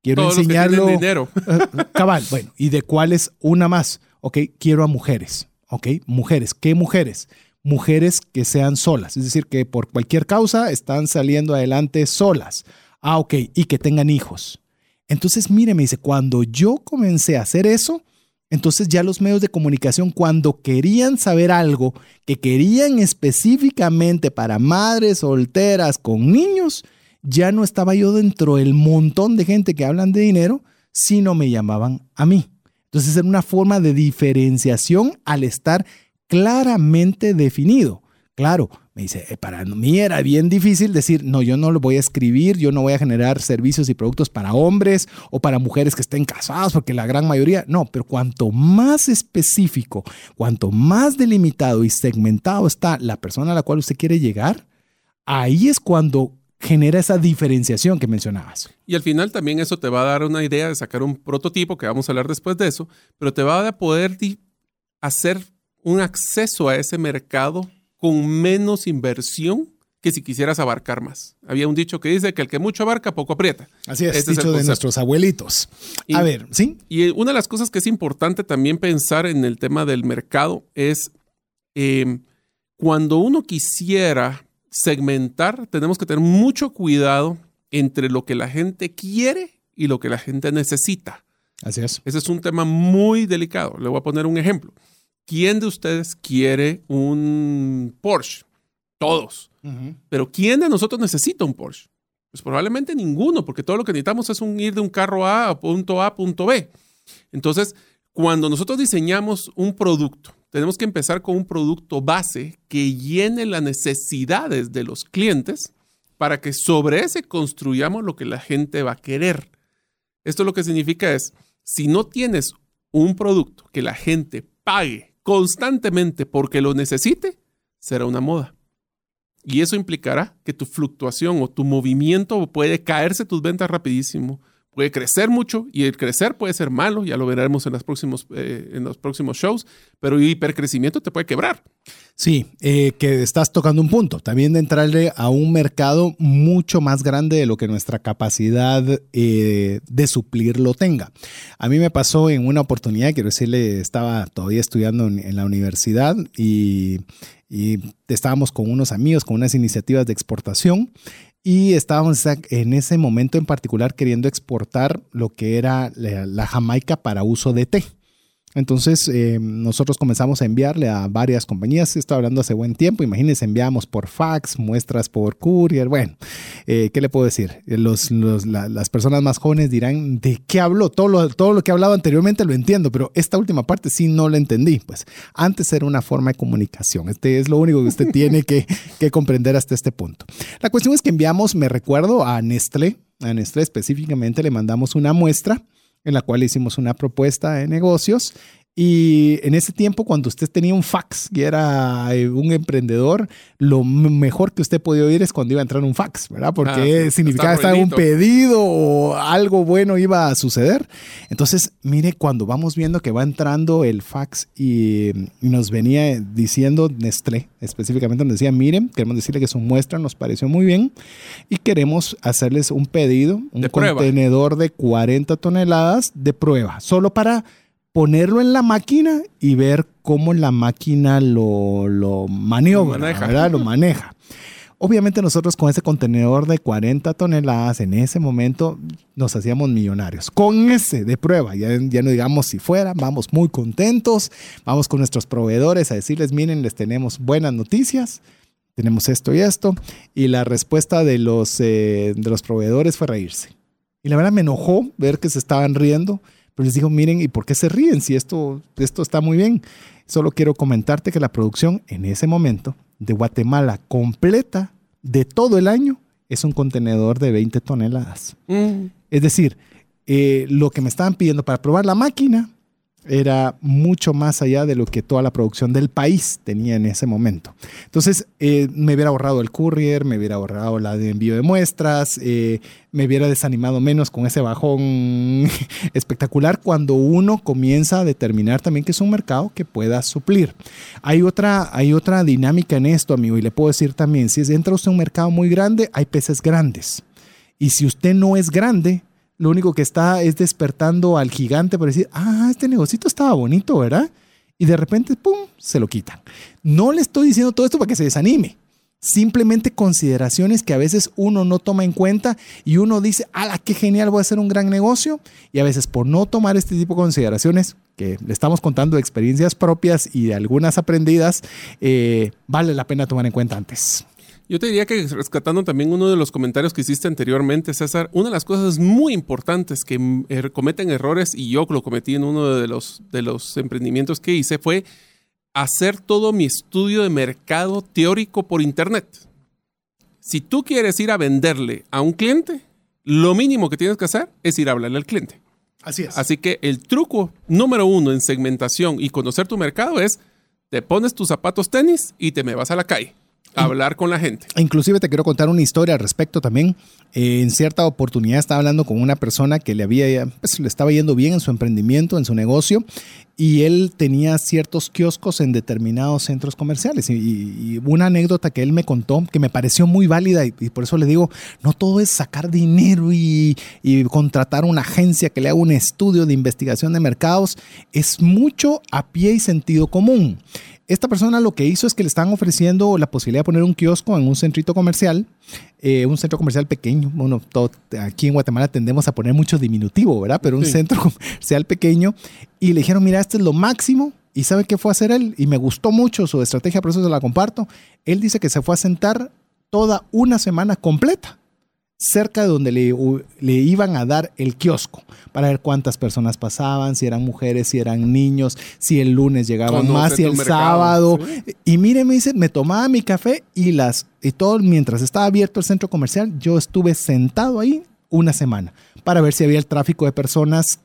Quiero Todos enseñarlo. Los que dinero. Cabal, bueno, ¿y de cuáles una más? Ok, quiero a mujeres. Ok, mujeres. ¿Qué mujeres? Mujeres que sean solas, es decir, que por cualquier causa están saliendo adelante solas. Ah, ok, y que tengan hijos. Entonces, mire, me dice, cuando yo comencé a hacer eso, entonces ya los medios de comunicación, cuando querían saber algo que querían específicamente para madres solteras con niños, ya no estaba yo dentro del montón de gente que hablan de dinero, sino me llamaban a mí. Entonces era una forma de diferenciación al estar claramente definido. Claro, me dice, eh, para mí era bien difícil decir, no, yo no lo voy a escribir, yo no voy a generar servicios y productos para hombres o para mujeres que estén casadas, porque la gran mayoría, no, pero cuanto más específico, cuanto más delimitado y segmentado está la persona a la cual usted quiere llegar, ahí es cuando genera esa diferenciación que mencionabas. Y al final también eso te va a dar una idea de sacar un prototipo, que vamos a hablar después de eso, pero te va a poder hacer un acceso a ese mercado con menos inversión que si quisieras abarcar más. Había un dicho que dice que el que mucho abarca, poco aprieta. Así es, Ese dicho es de nuestros abuelitos. Y, a ver, ¿sí? Y una de las cosas que es importante también pensar en el tema del mercado es eh, cuando uno quisiera segmentar, tenemos que tener mucho cuidado entre lo que la gente quiere y lo que la gente necesita. Así es. Ese es un tema muy delicado. Le voy a poner un ejemplo. ¿Quién de ustedes quiere un Porsche? Todos. Uh -huh. Pero ¿quién de nosotros necesita un Porsche? Pues probablemente ninguno, porque todo lo que necesitamos es un ir de un carro A a punto A a punto B. Entonces, cuando nosotros diseñamos un producto, tenemos que empezar con un producto base que llene las necesidades de los clientes para que sobre ese construyamos lo que la gente va a querer. Esto lo que significa es, si no tienes un producto que la gente pague constantemente porque lo necesite, será una moda. Y eso implicará que tu fluctuación o tu movimiento puede caerse tus ventas rapidísimo puede crecer mucho y el crecer puede ser malo, ya lo veremos en, los próximos, eh, en los próximos shows, pero el hipercrecimiento te puede quebrar. Sí, eh, que estás tocando un punto, también de entrarle a un mercado mucho más grande de lo que nuestra capacidad eh, de suplirlo tenga. A mí me pasó en una oportunidad, quiero decirle, estaba todavía estudiando en, en la universidad y y estábamos con unos amigos, con unas iniciativas de exportación y estábamos en ese momento en particular queriendo exportar lo que era la, Jamaica para uso de té. Entonces eh, nosotros comenzamos a enviarle a varias compañías, estoy hablando hace buen tiempo, imagínense, enviamos por fax, muestras por courier, bueno, eh, ¿qué le puedo decir? Los, las personas más jóvenes dirán, ¿de qué habló? Todo lo, todo lo que he hablado anteriormente lo entiendo, pero esta última parte sí no la entendí. Pues antes era una forma de comunicación, este es lo único que usted tiene que, que comprender hasta este punto. La cuestión es que enviamos, me recuerdo, a Nestlé, a Nestlé específicamente le mandamos una muestra en la cual hicimos una propuesta de negocios y en ese tiempo, cuando usted tenía un fax y era eh, un emprendedor, lo mejor que usted podía oír es cuando iba a entrar un fax, ¿verdad? Porque ah, significaba estar un pedido o algo bueno iba a suceder. Entonces, mire, cuando vamos viendo que va entrando el fax y, nos venía diciendo Nestlé, específicamente nos decía, miren, queremos decirle que su muestra nos pareció muy bien y queremos hacerles un pedido, un contenedor de 40 toneladas de prueba, solo para ponerlo en la máquina y ver cómo la máquina lo, lo maniobra, lo maneja. Lo maneja. Obviamente nosotros con ese contenedor de 40 toneladas en ese momento nos hacíamos millonarios. Con ese de prueba, ya, ya no digamos si fuera, vamos muy contentos, vamos con nuestros proveedores a decirles, miren, les tenemos buenas noticias, tenemos esto y esto. Y la respuesta de los, eh, de los proveedores fue reírse. Y la verdad me enojó ver que se estaban riendo pero les digo, miren, ¿y por qué se ríen si esto, esto está muy bien? Solo quiero comentarte que la producción en ese momento de Guatemala completa de todo el año es un contenedor de 20 toneladas. Mm. Es decir, eh, lo que me estaban pidiendo para probar la máquina era mucho más allá de lo que toda la producción del país tenía en ese momento. Entonces, eh, me hubiera ahorrado el courier, me hubiera ahorrado la de envío de muestras, eh, me hubiera desanimado menos con ese bajón espectacular cuando uno comienza a determinar también que es un mercado que pueda suplir. Hay otra, hay otra dinámica en esto, amigo, y le puedo decir también, si entra usted a un mercado muy grande, hay peces grandes. Y si usted no es grande, lo único que está es despertando al gigante para decir, ah, este negocito estaba bonito, ¿verdad? Y de repente, ¡pum!, se lo quitan. No le estoy diciendo todo esto para que se desanime. Simplemente consideraciones que a veces uno no toma en cuenta y uno dice, ¡ala, qué genial, voy a hacer un gran negocio! Y a veces por no tomar este tipo de consideraciones, que le estamos contando experiencias propias y de algunas aprendidas, eh, vale la pena tomar en cuenta antes. Yo te diría que rescatando también uno de los comentarios que hiciste anteriormente, César, una de las cosas muy importantes que mm, er, cometen errores, y yo lo cometí en uno de los, de los emprendimientos que hice, fue hacer todo mi estudio de mercado teórico por Internet. Si tú quieres ir a venderle a un cliente, lo mínimo que tienes que hacer es ir a hablarle al cliente. Así es. Así que el truco número uno en segmentación y conocer tu mercado es, te pones tus zapatos tenis y te me vas a la calle hablar con la gente. Inclusive te quiero contar una historia al respecto también. Eh, en cierta oportunidad estaba hablando con una persona que le había, pues, le estaba yendo bien en su emprendimiento, en su negocio, y él tenía ciertos kioscos en determinados centros comerciales. Y, una anécdota que él me contó que me pareció muy válida y, por eso le digo, no todo es sacar dinero y, y contratar una agencia que le haga un estudio de investigación de mercados, es mucho a pie y sentido común. Esta persona lo que hizo es que le estaban ofreciendo la posibilidad de poner un kiosco en un centrito comercial, eh, un centro comercial pequeño. Bueno, aquí en Guatemala tendemos a poner mucho diminutivo, ¿verdad? Pero un centro comercial pequeño. Y le dijeron, mira, este es lo máximo. ¿Y sabe qué fue a hacer él? Y me gustó mucho su estrategia, por eso se la comparto. Él dice que se fue a sentar toda una semana completa cerca de donde le, le, iban a dar el kiosco para ver cuántas personas pasaban, si eran mujeres, si eran niños, si el lunes llegaban más, si el sábado. Y mire, me dice, me tomaba mi café y las y todo mientras estaba abierto el centro comercial, yo estuve sentado ahí una semana para ver si había el tráfico de personas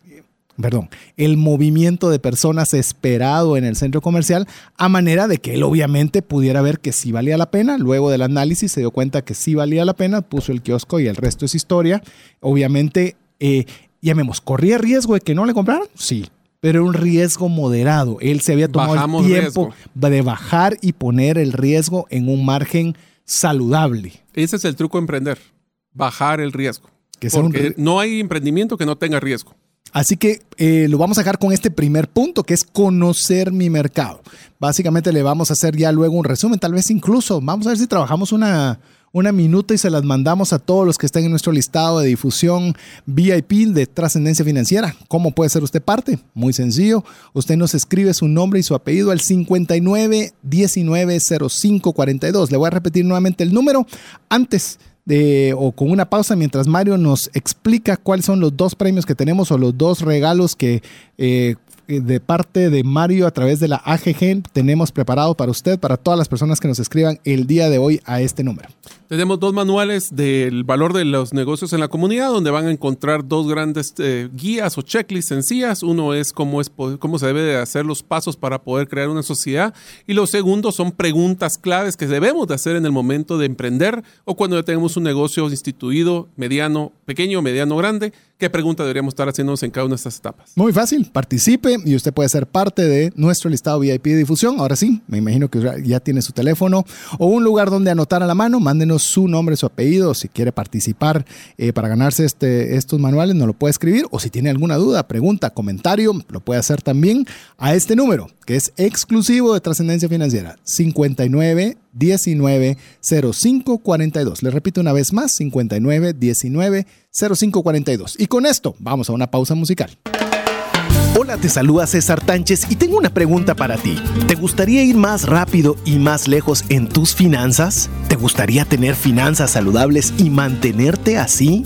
perdón, el movimiento de personas esperado en el centro comercial a manera de que él obviamente pudiera ver que sí valía la pena. Luego del análisis se dio cuenta que sí valía la pena, puso el kiosco y el resto es historia. Obviamente, eh, llamemos, ¿corría riesgo de que no le compraran? Sí, pero era un riesgo moderado. Él se había tomado Bajamos el tiempo de bajar y poner el riesgo en un margen saludable. Ese es el truco de emprender, bajar el riesgo. Que sea un Porque no hay emprendimiento que no tenga riesgo. Así que eh, lo vamos a dejar con este primer punto, que es conocer mi mercado. Básicamente le vamos a hacer ya luego un resumen, tal vez incluso, vamos a ver si trabajamos una, una minuta y se las mandamos a todos los que estén en nuestro listado de difusión VIP de trascendencia financiera. ¿Cómo puede ser usted parte? Muy sencillo. Usted nos escribe su nombre y su apellido al 59 19 05 42. Le voy a repetir nuevamente el número antes de, o con una pausa mientras Mario nos explica cuáles son los dos premios que tenemos o los dos regalos que eh, de parte de Mario a través de la AGG tenemos preparado para usted, para todas las personas que nos escriban el día de hoy a este número. Tenemos dos manuales del valor de los negocios en la comunidad, donde van a encontrar dos grandes eh, guías o checklists sencillas. Uno es cómo, es cómo se debe de hacer los pasos para poder crear una sociedad. Y lo segundo son preguntas claves que debemos de hacer en el momento de emprender o cuando ya tenemos un negocio instituido, mediano, pequeño, mediano, grande. ¿Qué pregunta deberíamos estar haciéndonos en cada una de estas etapas? Muy fácil, participe y usted puede ser parte de nuestro listado VIP de difusión. Ahora sí, me imagino que ya tiene su teléfono o un lugar donde anotar a la mano. Mándenos su nombre, su apellido. Si quiere participar eh, para ganarse este, estos manuales, nos lo puede escribir. O si tiene alguna duda, pregunta, comentario, lo puede hacer también a este número, es exclusivo de Trascendencia Financiera, 59 19 05 42. Le repito una vez más, 59 19 05 42. Y con esto, vamos a una pausa musical. Hola, te saluda César Tánchez y tengo una pregunta para ti. ¿Te gustaría ir más rápido y más lejos en tus finanzas? ¿Te gustaría tener finanzas saludables y mantenerte así?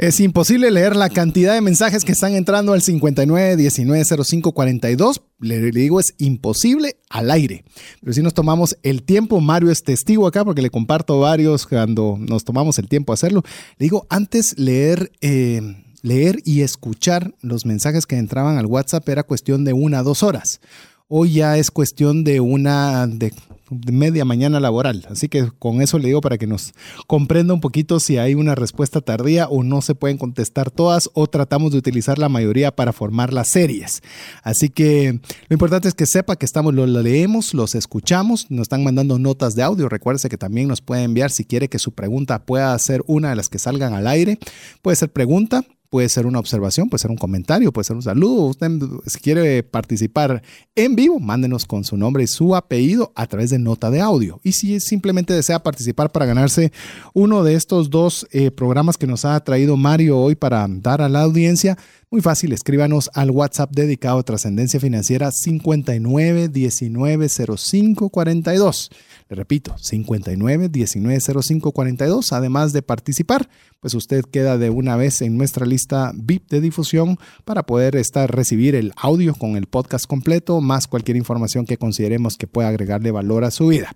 Es imposible leer la cantidad de mensajes que están entrando al 59 19 05 42. Le, le digo, es imposible al aire. Pero si nos tomamos el tiempo, Mario es testigo acá porque le comparto varios cuando nos tomamos el tiempo a hacerlo. Le digo, antes leer, eh, leer y escuchar los mensajes que entraban al WhatsApp era cuestión de una, dos horas. Hoy ya es cuestión de una, de, media mañana laboral. Así que con eso le digo para que nos comprenda un poquito si hay una respuesta tardía o no se pueden contestar todas o tratamos de utilizar la mayoría para formar las series. Así que lo importante es que sepa que estamos, lo leemos, los escuchamos, nos están mandando notas de audio. Recuerde que también nos puede enviar si quiere que su pregunta pueda ser una de las que salgan al aire. Puede ser pregunta, puede ser una observación, puede ser un comentario, puede ser un saludo. Usted, si quiere participar en vivo, mándenos con su nombre y su apellido a través de nota de audio. Y si simplemente desea participar para ganarse uno de estos dos eh, programas que nos ha traído Mario hoy para dar a la audiencia, muy fácil, escríbanos al WhatsApp dedicado a Trascendencia Financiera 59 19 05 42. Le repito, 59 19 05 42. Además de participar, pues usted queda de una vez en nuestra lista VIP de difusión para poder estar recibir el audio con el podcast completo, más cualquier información que consideremos que pueda agregarle valor a su vida.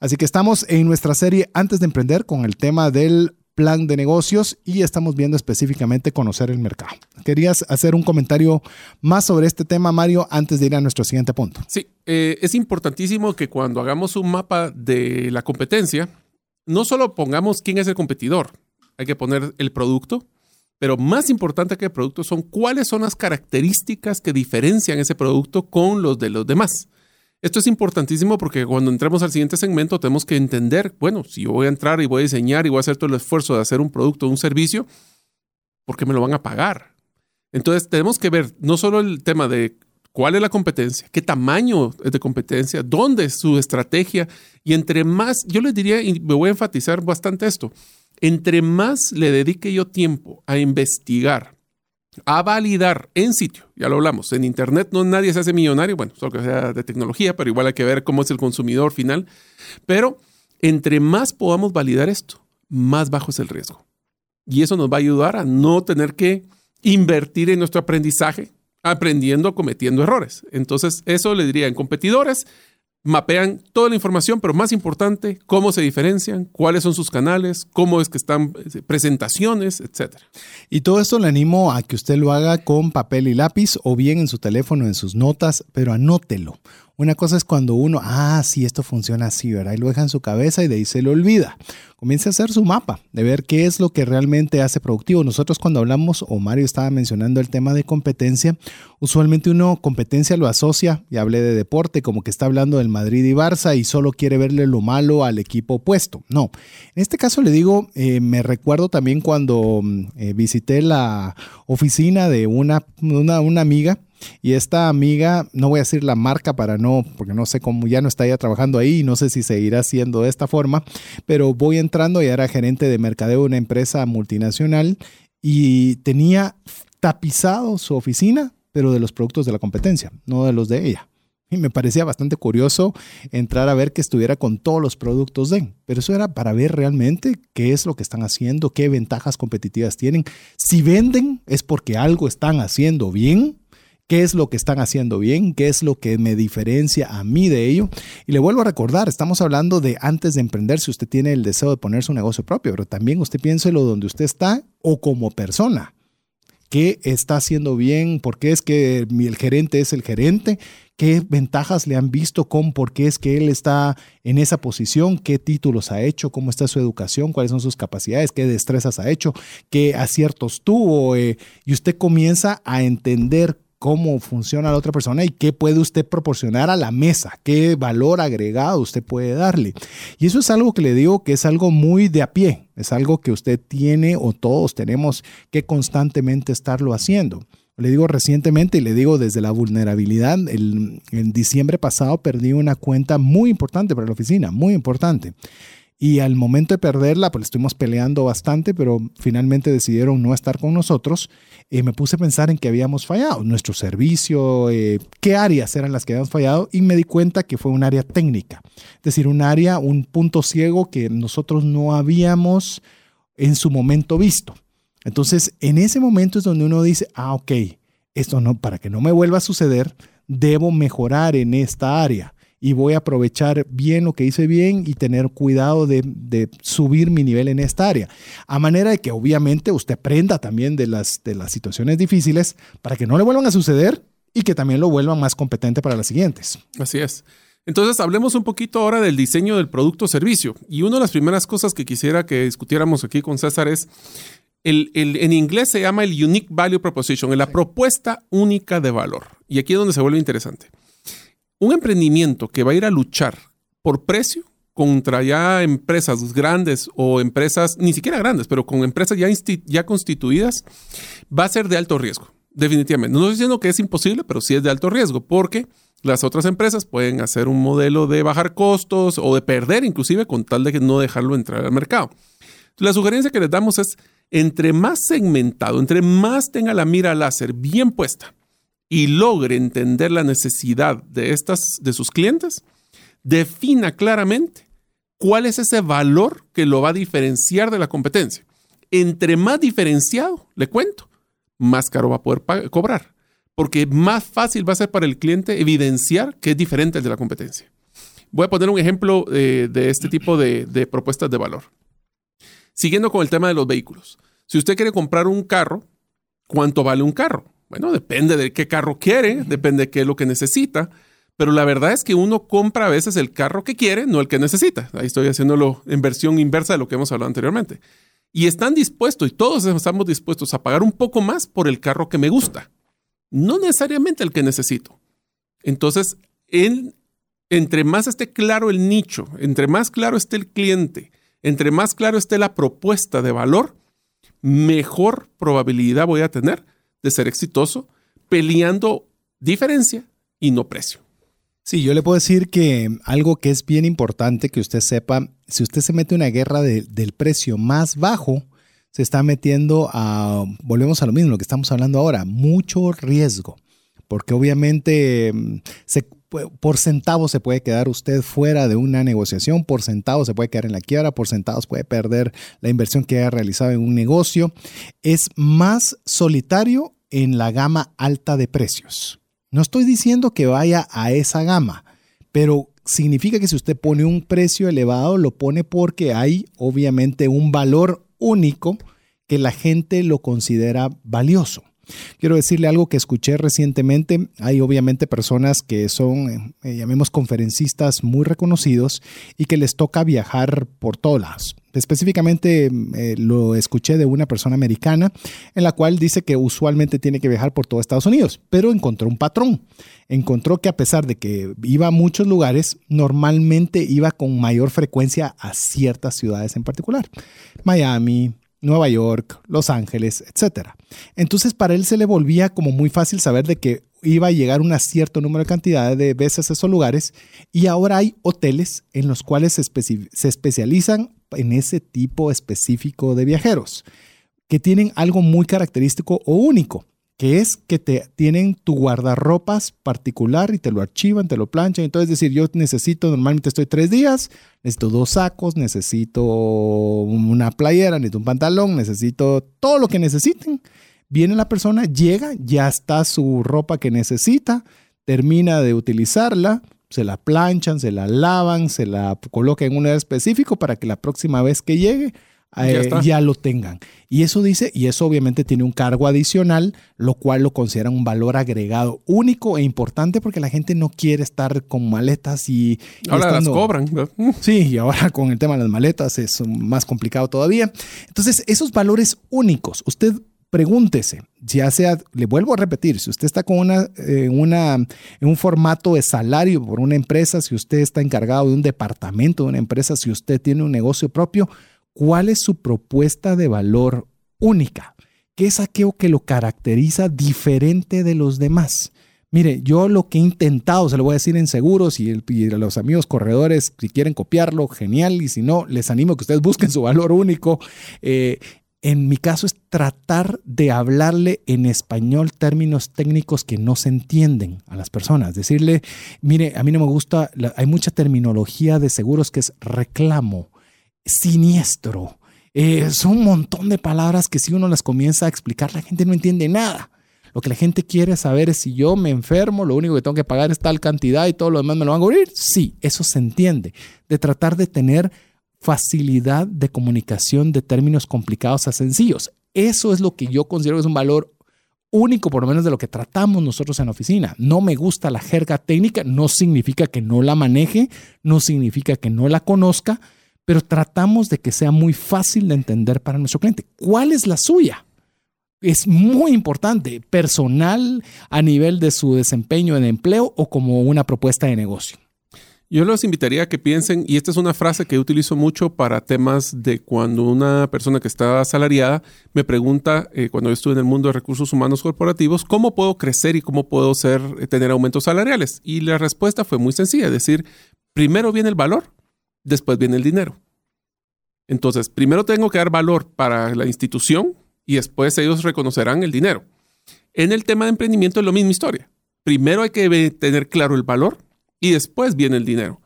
Así que estamos en nuestra serie Antes de Emprender con el tema del plan de negocios y estamos viendo específicamente conocer el mercado. ¿Querías hacer un comentario más sobre este tema, Mario, antes de ir a nuestro siguiente punto? Sí, eh, es importantísimo que cuando hagamos un mapa de la competencia, no solo pongamos quién es el competidor, hay que poner el producto, Pero más importante que el producto son cuáles son las características que diferencian ese producto con los de los demás. Esto es importantísimo porque cuando entremos al siguiente segmento tenemos que entender, bueno, si yo voy a entrar y voy a diseñar y voy a hacer todo el esfuerzo de hacer un producto o un servicio, ¿por qué me lo van a pagar? Entonces tenemos que ver no solo el tema de cuál es la competencia, qué tamaño es de competencia, dónde es su estrategia y entre más, yo les diría, y me voy a enfatizar bastante esto, entre más le dedique yo tiempo a investigar, a validar en sitio. Ya lo hablamos, en Internet no nadie se hace millonario, bueno, solo que sea de tecnología, pero igual hay que ver cómo es el consumidor final. Pero entre más podamos validar esto, más bajo es el riesgo. Y eso nos va a ayudar a no tener que invertir en nuestro aprendizaje aprendiendo, cometiendo errores. Entonces, eso le diría en competidores, mapean toda la información, pero más importante, cómo se diferencian, cuáles son sus canales, cómo es que están eh, presentaciones, etc. Y todo esto le animo a que usted lo haga con papel y lápiz o bien en su teléfono, en sus notas, pero anótelo. Una cosa es cuando uno, ah, sí, esto funciona así, ¿verdad? Y lo deja en su cabeza y de ahí se lo olvida. Comience a hacer su mapa, de ver qué es lo que realmente hace productivo. Nosotros cuando hablamos, o Mario estaba mencionando el tema de competencia, usualmente uno competencia lo asocia, y hablé de deporte, como que está hablando del Madrid y Barça y solo quiere verle lo malo al equipo opuesto. No, en este caso le digo, eh, me recuerdo también cuando mm, eh, visité la oficina de una, una, una amiga, y esta amiga, no voy a decir la marca para no, porque no sé cómo ya no está ya trabajando ahí y no sé si seguirá siendo de esta forma, pero voy entrando y era gerente de mercadeo de una empresa multinacional y tenía tapizado su oficina, pero de los productos de la competencia, no de los de ella. Y me parecía bastante curioso entrar a ver que estuviera con todos los productos de, pero eso era para ver realmente qué es lo que están haciendo, qué ventajas competitivas tienen. Si venden es porque algo están haciendo bien qué es lo que están haciendo bien, qué es lo que me diferencia a mí de ello. Y le vuelvo a recordar, estamos hablando de antes de emprender, si usted tiene el deseo de poner su negocio propio, pero también usted piénselo donde usted está o como persona. ¿Qué está haciendo bien? ¿Por qué es que el gerente es el gerente? ¿Qué ventajas le han visto con por qué es que él está en esa posición? ¿Qué títulos ha hecho? ¿Cómo está su educación? ¿Cuáles son sus capacidades? ¿Qué destrezas ha hecho? ¿Qué aciertos tuvo? Eh, y usted comienza a entender cómo funciona la otra persona y qué puede usted proporcionar a la mesa, qué valor agregado usted puede darle. Y eso es algo que le digo que es algo muy de a pie, es algo que usted tiene o todos tenemos que constantemente estarlo haciendo. Le digo recientemente y le digo desde la vulnerabilidad, el, en diciembre pasado perdí una cuenta muy importante para la oficina, muy importante. Y al momento de perderla, pues estuvimos peleando bastante, pero finalmente decidieron no estar con nosotros. Y me puse a pensar en que habíamos fallado, nuestro servicio, eh, qué áreas eran las que habíamos fallado, y me di cuenta que fue un área técnica. Es decir, un área, un punto ciego que nosotros no habíamos en su momento visto. Entonces, en ese momento es donde uno dice, ah, ok, esto no, para que no me vuelva a suceder, debo mejorar en esta área y voy a aprovechar bien lo que hice bien y tener cuidado de, subir mi nivel en esta área. A manera de que obviamente usted aprenda también de las, de las situaciones difíciles para que no le vuelvan a suceder y que también lo vuelvan más competente para las siguientes. Así es. Entonces, hablemos un poquito ahora del diseño del producto o servicio. Y una de las primeras cosas que quisiera que discutiéramos aquí con César es, el, en inglés se llama el Unique Value Proposition, la propuesta única de valor. Y aquí es donde se vuelve interesante. Un emprendimiento que va a ir a luchar por precio contra ya empresas grandes o empresas, ni siquiera grandes, pero con empresas ya, ya constituidas, va a ser de alto riesgo, definitivamente. No estoy diciendo que es imposible, pero sí es de alto riesgo, porque las otras empresas pueden hacer un modelo de bajar costos o de perder inclusive con tal de no dejarlo entrar al mercado. La sugerencia que les damos es, entre más segmentado, entre más tenga la mira láser bien puesta, y logre entender la necesidad de, estas, de sus clientes, defina claramente cuál es ese valor que lo va a diferenciar de la competencia. Entre más diferenciado, le cuento, más caro va a poder cobrar, porque más fácil va a ser para el cliente evidenciar que es diferente al de la competencia. Voy a poner un ejemplo eh, de este tipo de, de propuestas de valor. Siguiendo con el tema de los vehículos. Si usted quiere comprar un carro, ¿cuánto vale un carro? Bueno, depende de qué carro quiere, depende de qué es lo que necesita, pero la verdad es que uno compra a veces el carro que quiere, no el que necesita. Ahí estoy haciéndolo en versión inversa de lo que hemos hablado anteriormente. y están dispuestos, y todos estamos dispuestos a pagar un poco más por el carro que me gusta, no necesariamente el que necesito. Entonces, entre más esté claro el nicho, entre más claro esté el cliente, entre más claro esté la propuesta de valor, mejor probabilidad voy a tener de ser exitoso peleando diferencia y no precio. Sí, yo le puedo decir que algo que es bien importante que usted sepa, si usted se mete en una guerra del precio más bajo, se está metiendo a, volvemos a lo mismo, lo que estamos hablando ahora, mucho riesgo, porque obviamente mm, por centavos se puede quedar usted fuera de una negociación, por centavos se puede quedar en la quiebra, por centavos puede perder la inversión que haya realizado en un negocio. Es más solitario en la gama alta de precios. No estoy diciendo que vaya a esa gama, pero significa que si usted pone un precio elevado, lo pone porque hay obviamente un valor único que la gente lo considera valioso. Quiero decirle algo que escuché recientemente. Hay obviamente personas que son, eh, llamemos, conferencistas muy reconocidos y que les toca viajar por todas. lados. Específicamente eh, lo escuché de una persona americana en la cual dice que usualmente tiene que viajar por todo Estados Unidos, pero encontró un patrón. Encontró que a pesar de que iba a muchos lugares, normalmente iba con mayor frecuencia a ciertas ciudades en particular. Miami, Nueva York, Los Ángeles, etc. Entonces para él se le volvía como muy fácil saber de que iba a llegar un cierto número de cantidad de veces a esos lugares y ahora hay hoteles en los cuales se, se especializan en ese tipo específico de viajeros que tienen algo muy característico o único que es que te tienen tu guardarropas particular y te lo archivan, te lo planchan. Entonces, decir, yo necesito, normalmente estoy tres días, necesito dos sacos, necesito una playera, necesito un pantalón, necesito todo lo que necesiten. Viene la persona, llega, ya está su ropa que necesita, termina de utilizarla, se la planchan, se la lavan, se la coloca en un lugar específico para que la próxima vez que llegue eh, ya, lo tengan. Y eso dice, y eso obviamente tiene un cargo adicional, lo cual lo consideran un valor agregado único e importante porque la gente no quiere estar con maletas y... ahora las cobran. Sí, y ahora con el tema de las maletas es más complicado todavía. Entonces, esos valores únicos, usted pregúntese, ya sea, le vuelvo a repetir, si usted está con una, eh, una, en un formato de salario por una empresa, si usted está encargado de un departamento de una empresa, si usted tiene un negocio propio, cuál es su propuesta de valor única, qué es aquello que lo caracteriza diferente de los demás. Mire, yo lo que he intentado, se lo voy a decir en seguros y, a los amigos corredores, si quieren copiarlo, genial, y si no, les animo a que ustedes busquen su valor único. Eh, en mi caso es tratar de hablarle en español términos técnicos que no se entienden a las personas. Decirle, mire, a mí no me gusta, hay mucha terminología de seguros que es reclamo, siniestro. Eh, son un montón de palabras que si uno las comienza a explicar, la gente no entiende nada. Lo que la gente quiere saber es si yo me enfermo, lo único que tengo que pagar es tal cantidad y todo lo demás me lo van a cubrir. Sí, eso se entiende. De tratar de tener facilidad de comunicación de términos complicados a sencillos. Eso es lo que yo considero que es un valor único, por lo menos de lo que tratamos nosotros en la oficina. No me gusta la jerga técnica, no significa que no la maneje, no significa que no la conozca, pero tratamos de que sea muy fácil de entender para nuestro cliente. ¿Cuál es la suya? Es muy importante, personal a nivel de su desempeño en empleo o como una propuesta de negocio. Yo los invitaría a que piensen, y esta es una frase que utilizo mucho para temas de cuando una persona que está asalariada me pregunta, eh, cuando yo estuve en el mundo de recursos humanos corporativos, ¿cómo puedo crecer y cómo puedo ser, eh, tener aumentos salariales? Y la respuesta fue muy sencilla, es decir, primero viene el valor, después viene el dinero. Entonces, primero tengo que dar valor para la institución y después ellos reconocerán el dinero. En el tema de emprendimiento es la misma historia. Primero hay que tener claro el valor y después viene el dinero.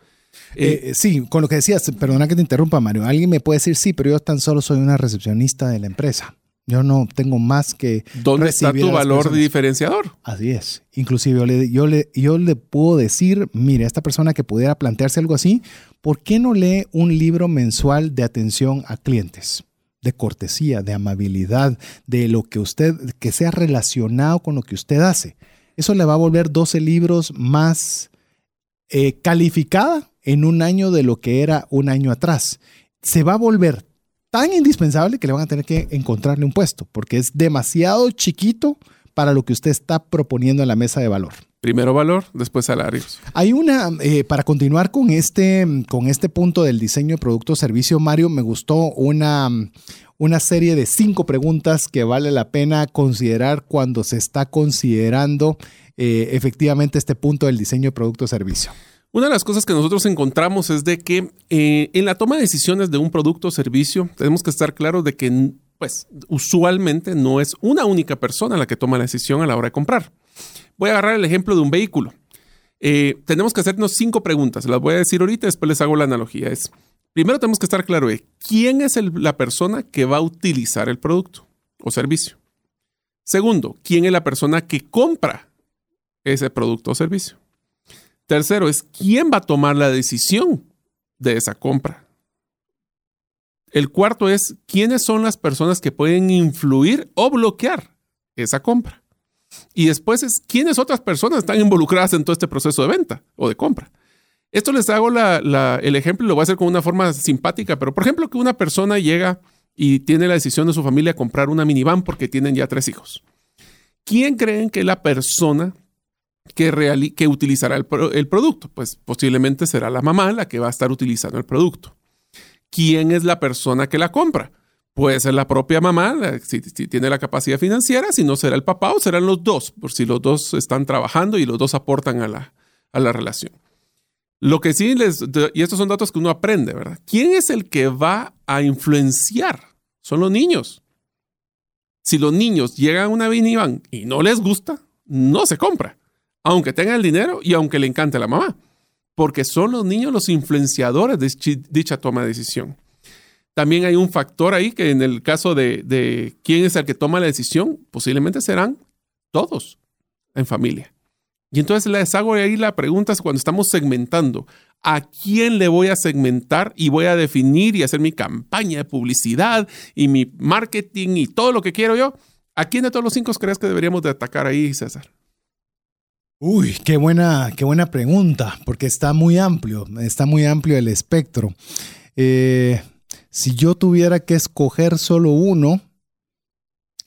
Eh, eh, sí, con lo que decías, perdona que te interrumpa, Mario. Alguien me puede decir, sí, pero yo tan solo soy una recepcionista de la empresa. Yo no tengo más que... ¿Dónde está tu valor diferenciador? Así es. Inclusive yo le, yo, le, yo le puedo decir, mire, esta persona que pudiera plantearse algo así, ¿por qué no lee un libro mensual de atención a clientes? de cortesía, de amabilidad, de lo que usted, que sea relacionado con lo que usted hace. Eso le va a volver 12 libros más eh, calificada en un año de lo que era un año atrás. Se va a volver tan indispensable que le van a tener que encontrarle un puesto, porque es demasiado chiquito para lo que usted está proponiendo en la mesa de valor. Primero valor, después salarios. Hay una, eh, para continuar con este, con este punto del diseño de producto o servicio, Mario, me gustó una, una serie de cinco preguntas que vale la pena considerar cuando se está considerando eh, efectivamente este punto del diseño de producto o servicio. Una de las cosas que nosotros encontramos es de que eh, en la toma de decisiones de un producto o servicio tenemos que estar claros de que pues usualmente no es una única persona la que toma la decisión a la hora de comprar. Voy a agarrar el ejemplo de un vehículo. Eh, tenemos que hacernos cinco preguntas. Las voy a decir ahorita, después les hago la analogía. Es, primero tenemos que estar claro de quién es la persona que va a utilizar el producto o servicio. Segundo, quién es la persona que compra ese producto o servicio. Tercero es quién va a tomar la decisión de esa compra. El cuarto es quiénes son las personas que pueden influir o bloquear esa compra. Y después es quiénes otras personas están involucradas en todo este proceso de venta o de compra. Esto les hago el ejemplo y lo voy a hacer con una forma simpática, pero por ejemplo que una persona llega y tiene la decisión de su familia comprar una minivan porque tienen ya tres hijos. ¿Quién creen que la persona que, que utilizará el, el producto? Pues posiblemente será la mamá la que va a estar utilizando el producto. ¿Quién es la persona que la compra? Puede ser la propia mamá, si, tiene la capacidad financiera, si no será el papá o serán los dos, por si los dos están trabajando y los dos aportan a la, a la relación. Lo que sí les, y estos son datos que uno aprende, ¿verdad? ¿Quién es el que va a influenciar? Son los niños. Si los niños llegan a una minivan y no les gusta, no se compra, aunque tengan el dinero y aunque le encante la mamá, porque son los niños los influenciadores de dicha toma de decisión. También hay un factor ahí que en el caso de, quién es el que toma la decisión, posiblemente serán todos en familia. Y entonces les hago ahí la pregunta cuando estamos segmentando, ¿a quién le voy a segmentar y voy a definir y hacer mi campaña de publicidad y mi marketing y todo lo que quiero yo? ¿A quién de todos los cinco crees que deberíamos de atacar ahí, César? Uy, qué buena, qué buena pregunta, porque está muy amplio, está muy amplio el espectro. Eh, si yo tuviera que escoger solo uno,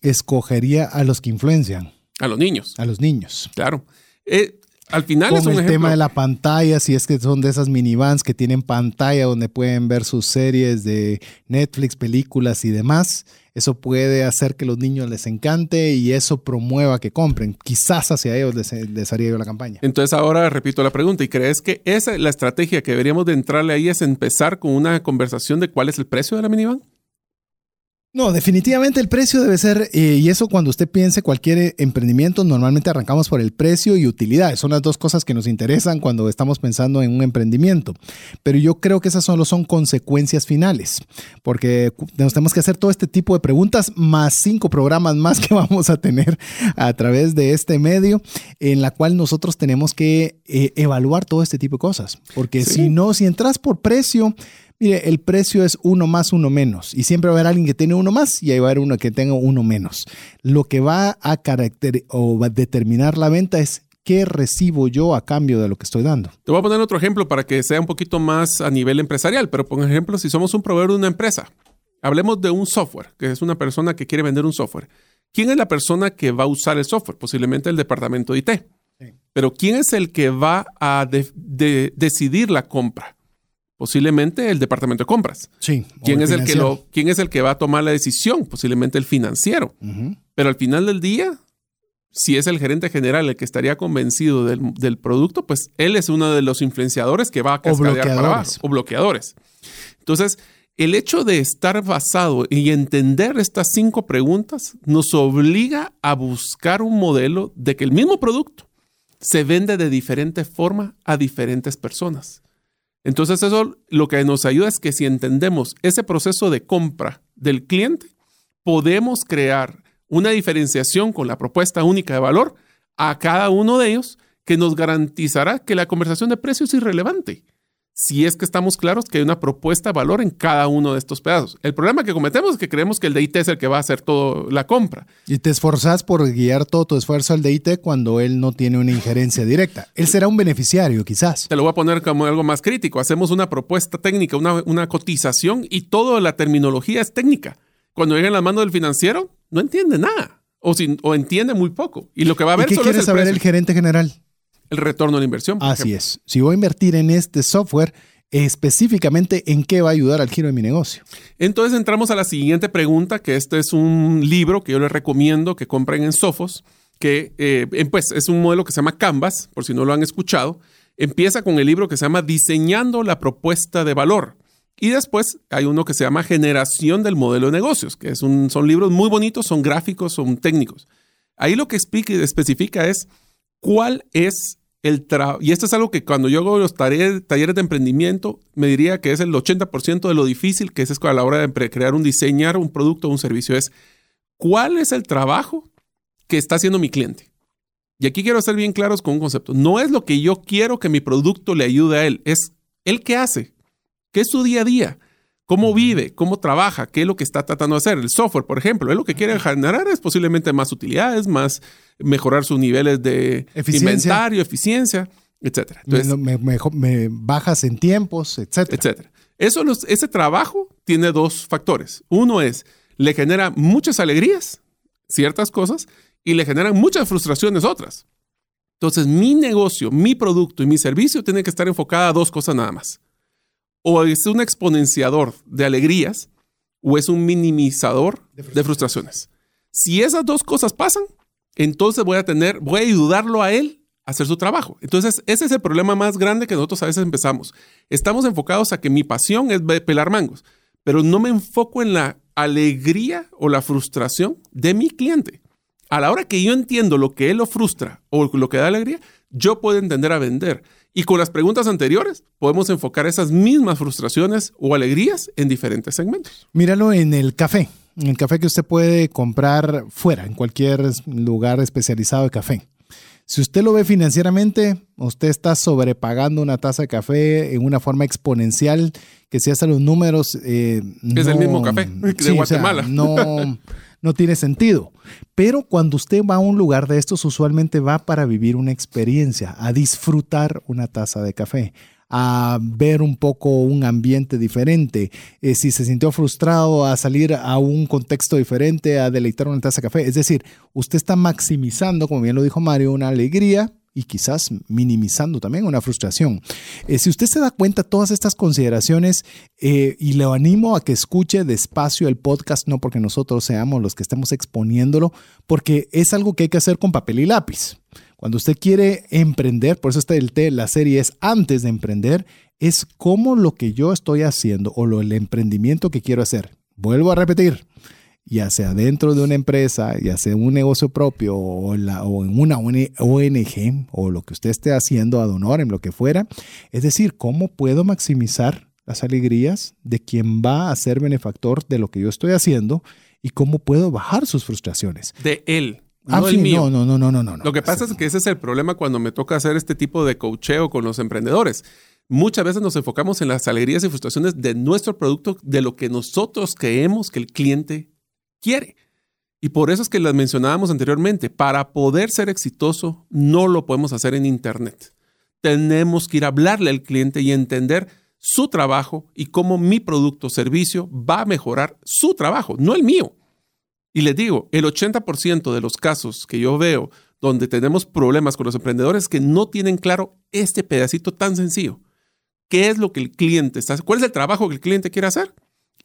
escogería a los que influencian. A los niños. A los niños. Claro. Eh, al final es un el tema de la pantalla, si es que son de esas minivans que tienen pantalla donde pueden ver sus series de Netflix, películas y demás. Eso puede hacer que los niños les encante y eso promueva que compren. Quizás hacia ellos les, haría yo la campaña. Entonces ahora repito la pregunta. ¿Y crees que esa la estrategia que deberíamos de entrarle ahí es empezar con una conversación de cuál es el precio de la minivan? No, definitivamente el precio debe ser, eh, y eso cuando usted piense cualquier emprendimiento, normalmente arrancamos por el precio y utilidad. Son las dos cosas que nos interesan cuando estamos pensando en un emprendimiento. Pero yo creo que esas solo son consecuencias finales, porque nos tenemos que hacer todo este tipo de preguntas, más cinco programas más que vamos a tener a través de este medio, en la cual nosotros tenemos que eh, evaluar todo este tipo de cosas. Porque si no, si entras por precio, Mire, el precio es uno más, uno menos. Y siempre va a haber alguien que tiene uno más y ahí va a haber uno que tenga uno menos. Lo que va a carácter o va a determinar la venta es qué recibo yo a cambio de lo que estoy dando. Te voy a poner otro ejemplo para que sea un poquito más a nivel empresarial. Pero, por ejemplo, si somos un proveedor de una empresa, hablemos de un software, que es una persona que quiere vender un software. ¿Quién es la persona que va a usar el software? Posiblemente el departamento de IT. Pero ¿quién es el que va a decidir la compra? Posiblemente el departamento de compras. Sí. ¿Quién es, el que lo, ¿Quién es el que va a tomar la decisión? Posiblemente el financiero. Pero al final del día, si es el gerente general el que estaría convencido del, producto, pues él es uno de los influenciadores que va a cascadear para abajo. O bloqueadores. Entonces, el hecho de estar basado y entender estas cinco preguntas nos obliga a buscar un modelo de que el mismo producto se vende de diferente forma a diferentes personas. Entonces eso lo que nos ayuda es que si entendemos ese proceso de compra del cliente, podemos crear una diferenciación con la propuesta única de valor a cada uno de ellos que nos garantizará que la conversación de precios es irrelevante. Si es que estamos claros que hay una propuesta de valor en cada uno de estos pedazos. El problema que cometemos es que creemos que el DIT es el que va a hacer toda la compra. Y te esforzas por guiar todo tu esfuerzo al DIT cuando él no tiene una injerencia directa. Él será un beneficiario, quizás. Te lo voy a poner como algo más crítico. Hacemos una propuesta técnica, una, una cotización y toda la terminología es técnica. Cuando llega en la mano del financiero, no entiende nada o, o entiende muy poco. Y lo que va a ver ¿Y qué quiere saber el gerente general? El retorno a la inversión. Así es. Si voy a invertir en este software, específicamente en qué va a ayudar al giro de mi negocio. Entonces entramos a la siguiente pregunta, que este es un libro que yo les recomiendo que compren en Sophos, que eh, pues, es un modelo que se llama Canvas, por si no lo han escuchado. Empieza con el libro que se llama Diseñando la propuesta de valor. Y después hay uno que se llama Generación del modelo de negocios, que es un, son libros muy bonitos, son gráficos, son técnicos. Ahí lo que explica y especifica es cuál es el y esto es algo que cuando yo hago los talleres, de emprendimiento, me diría que es el 80% de lo difícil que es a la hora de crear un diseñar un producto o un servicio, es cuál es el trabajo que está haciendo mi cliente. Y aquí quiero ser bien claros con un concepto. No es lo que yo quiero que mi producto le ayude a él, es él qué hace, qué es su día a día cómo vive, cómo trabaja, qué es lo que está tratando de hacer. El software, por ejemplo, es lo que quiere generar es posiblemente más utilidades, más mejorar sus niveles de inventario, eficiencia, etcétera. Entonces, me, bajas en tiempos, etcétera. etcétera. Eso, ese trabajo tiene dos factores. Uno es, le genera muchas alegrías, ciertas cosas, y le generan muchas frustraciones otras. Entonces, mi negocio, mi producto y mi servicio tienen que estar enfocada a dos cosas nada más o es un exponenciador de alegrías o es un minimizador de frustraciones. Si esas dos cosas pasan, entonces voy a tener, voy a ayudarlo a él a hacer su trabajo. Entonces, ese es el problema más grande que nosotros a veces empezamos. Estamos enfocados a que mi pasión es pelar mangos, pero no me enfoco en la alegría o la frustración de mi cliente. A la hora que yo entiendo lo que él lo frustra o lo que da alegría, yo puedo entender a vender. Y con las preguntas anteriores podemos enfocar esas mismas frustraciones o alegrías en diferentes segmentos. Míralo en el café, en el café que usted puede comprar fuera, en cualquier lugar especializado de café. Si usted lo ve financieramente, usted está sobrepagando una taza de café en una forma exponencial que si hace los números... Eh, es el mismo café de Guatemala. no, no tiene sentido. Pero cuando usted va a un lugar de estos, usualmente va para vivir una experiencia, a disfrutar una taza de café, a ver un poco un ambiente diferente, eh, si se sintió frustrado, a salir a un contexto diferente, a deleitar una taza de café. Es decir, usted está maximizando, como bien lo dijo Mario, una alegría y quizás minimizando también una frustración. Eh, si usted se da cuenta todas estas consideraciones, eh, y le animo a que escuche despacio el podcast, no porque nosotros seamos los que estemos exponiéndolo, porque es algo que hay que hacer con papel y lápiz. Cuando usted quiere emprender, por eso está el T, la serie es antes de emprender, es como lo que yo estoy haciendo o lo, el emprendimiento que quiero hacer. Vuelvo a repetir, ya sea dentro de una empresa, ya sea en un negocio propio o, en una ONG o lo que usted esté haciendo ad honorem, lo que fuera. Es decir, ¿cómo puedo maximizar las alegrías de quien va a ser benefactor de lo que yo estoy haciendo y cómo puedo bajar sus frustraciones? De él. Ah, no, mío. no, no, no, no, no, Lo que pasa es que ese es el problema cuando me toca hacer este tipo de coacheo con los emprendedores. Muchas veces nos enfocamos en las alegrías y frustraciones de nuestro producto, de lo que nosotros creemos que el cliente quiere. Y por eso es que las mencionábamos anteriormente, para poder ser exitoso no lo podemos hacer en Internet. Tenemos que ir a hablarle al cliente y entender su trabajo y cómo mi producto o servicio va a mejorar su trabajo, no el mío. Y les digo, el 80% de los casos que yo veo donde tenemos problemas con los emprendedores es que no tienen claro este pedacito tan sencillo. ¿Qué es lo que el cliente está ¿Cuál es el trabajo que el cliente quiere hacer?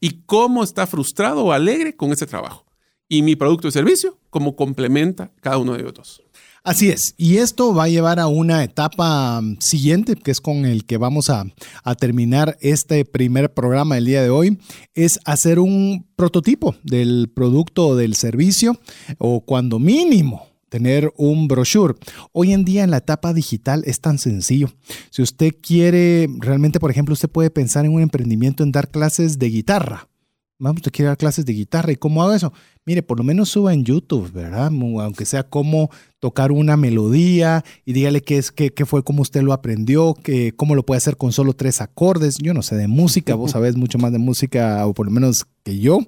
Y cómo está frustrado o alegre con ese trabajo. Y mi producto y servicio, cómo complementa cada uno de ellos dos. Así es, y esto va a llevar a una etapa mm, siguiente, que es con el que vamos a, a, terminar este primer programa del día de hoy, es hacer un prototipo del producto o del servicio, o cuando mínimo tener un brochure. Hoy en día en la etapa digital es tan sencillo. Si usted quiere, realmente, por ejemplo, usted puede pensar en un emprendimiento en dar clases de guitarra. Vamos, usted quiere dar clases de guitarra. ¿Y cómo hago eso? mire, por lo menos suba en YouTube, ¿verdad? Aunque sea cómo tocar una melodía y dígale qué, es, qué, qué fue, cómo usted lo aprendió, que, cómo lo puede hacer con solo tres acordes. Yo no sé de música, vos sabés mucho más de música, o por lo menos que yo,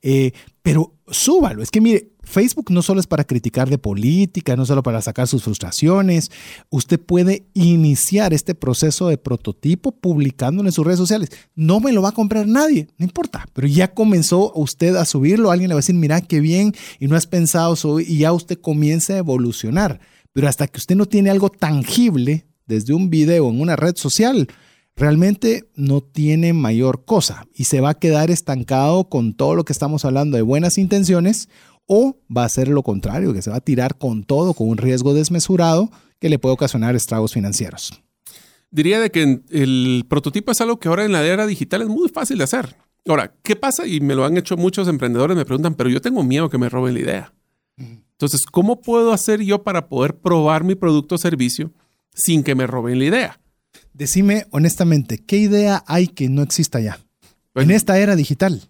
eh, pero súbalo. Es que mire, Facebook no solo es para criticar de política, no solo para sacar sus frustraciones. Usted puede iniciar este proceso de prototipo publicándolo en sus redes sociales. No me lo va a comprar nadie, no importa, pero ya comenzó usted a subirlo. Alguien le va a decir, mira qué bien, y no has pensado y ya usted comienza a evolucionar. Pero hasta que usted no tiene algo tangible desde un video en una red social, realmente no tiene mayor cosa y se va a quedar estancado con todo lo que estamos hablando de buenas intenciones o va a ser lo contrario, que se va a tirar con todo, con un riesgo desmesurado que le puede ocasionar estragos financieros. Diría de que el prototipo es algo que ahora en la era digital es muy fácil de hacer. Ahora, ¿qué pasa? Y me lo han hecho muchos emprendedores, me preguntan, pero yo tengo miedo que me roben la idea. Entonces, ¿cómo puedo hacer yo para poder probar mi producto o servicio sin que me roben la idea? Decime honestamente, ¿qué idea hay que no exista ya? en esta era digital.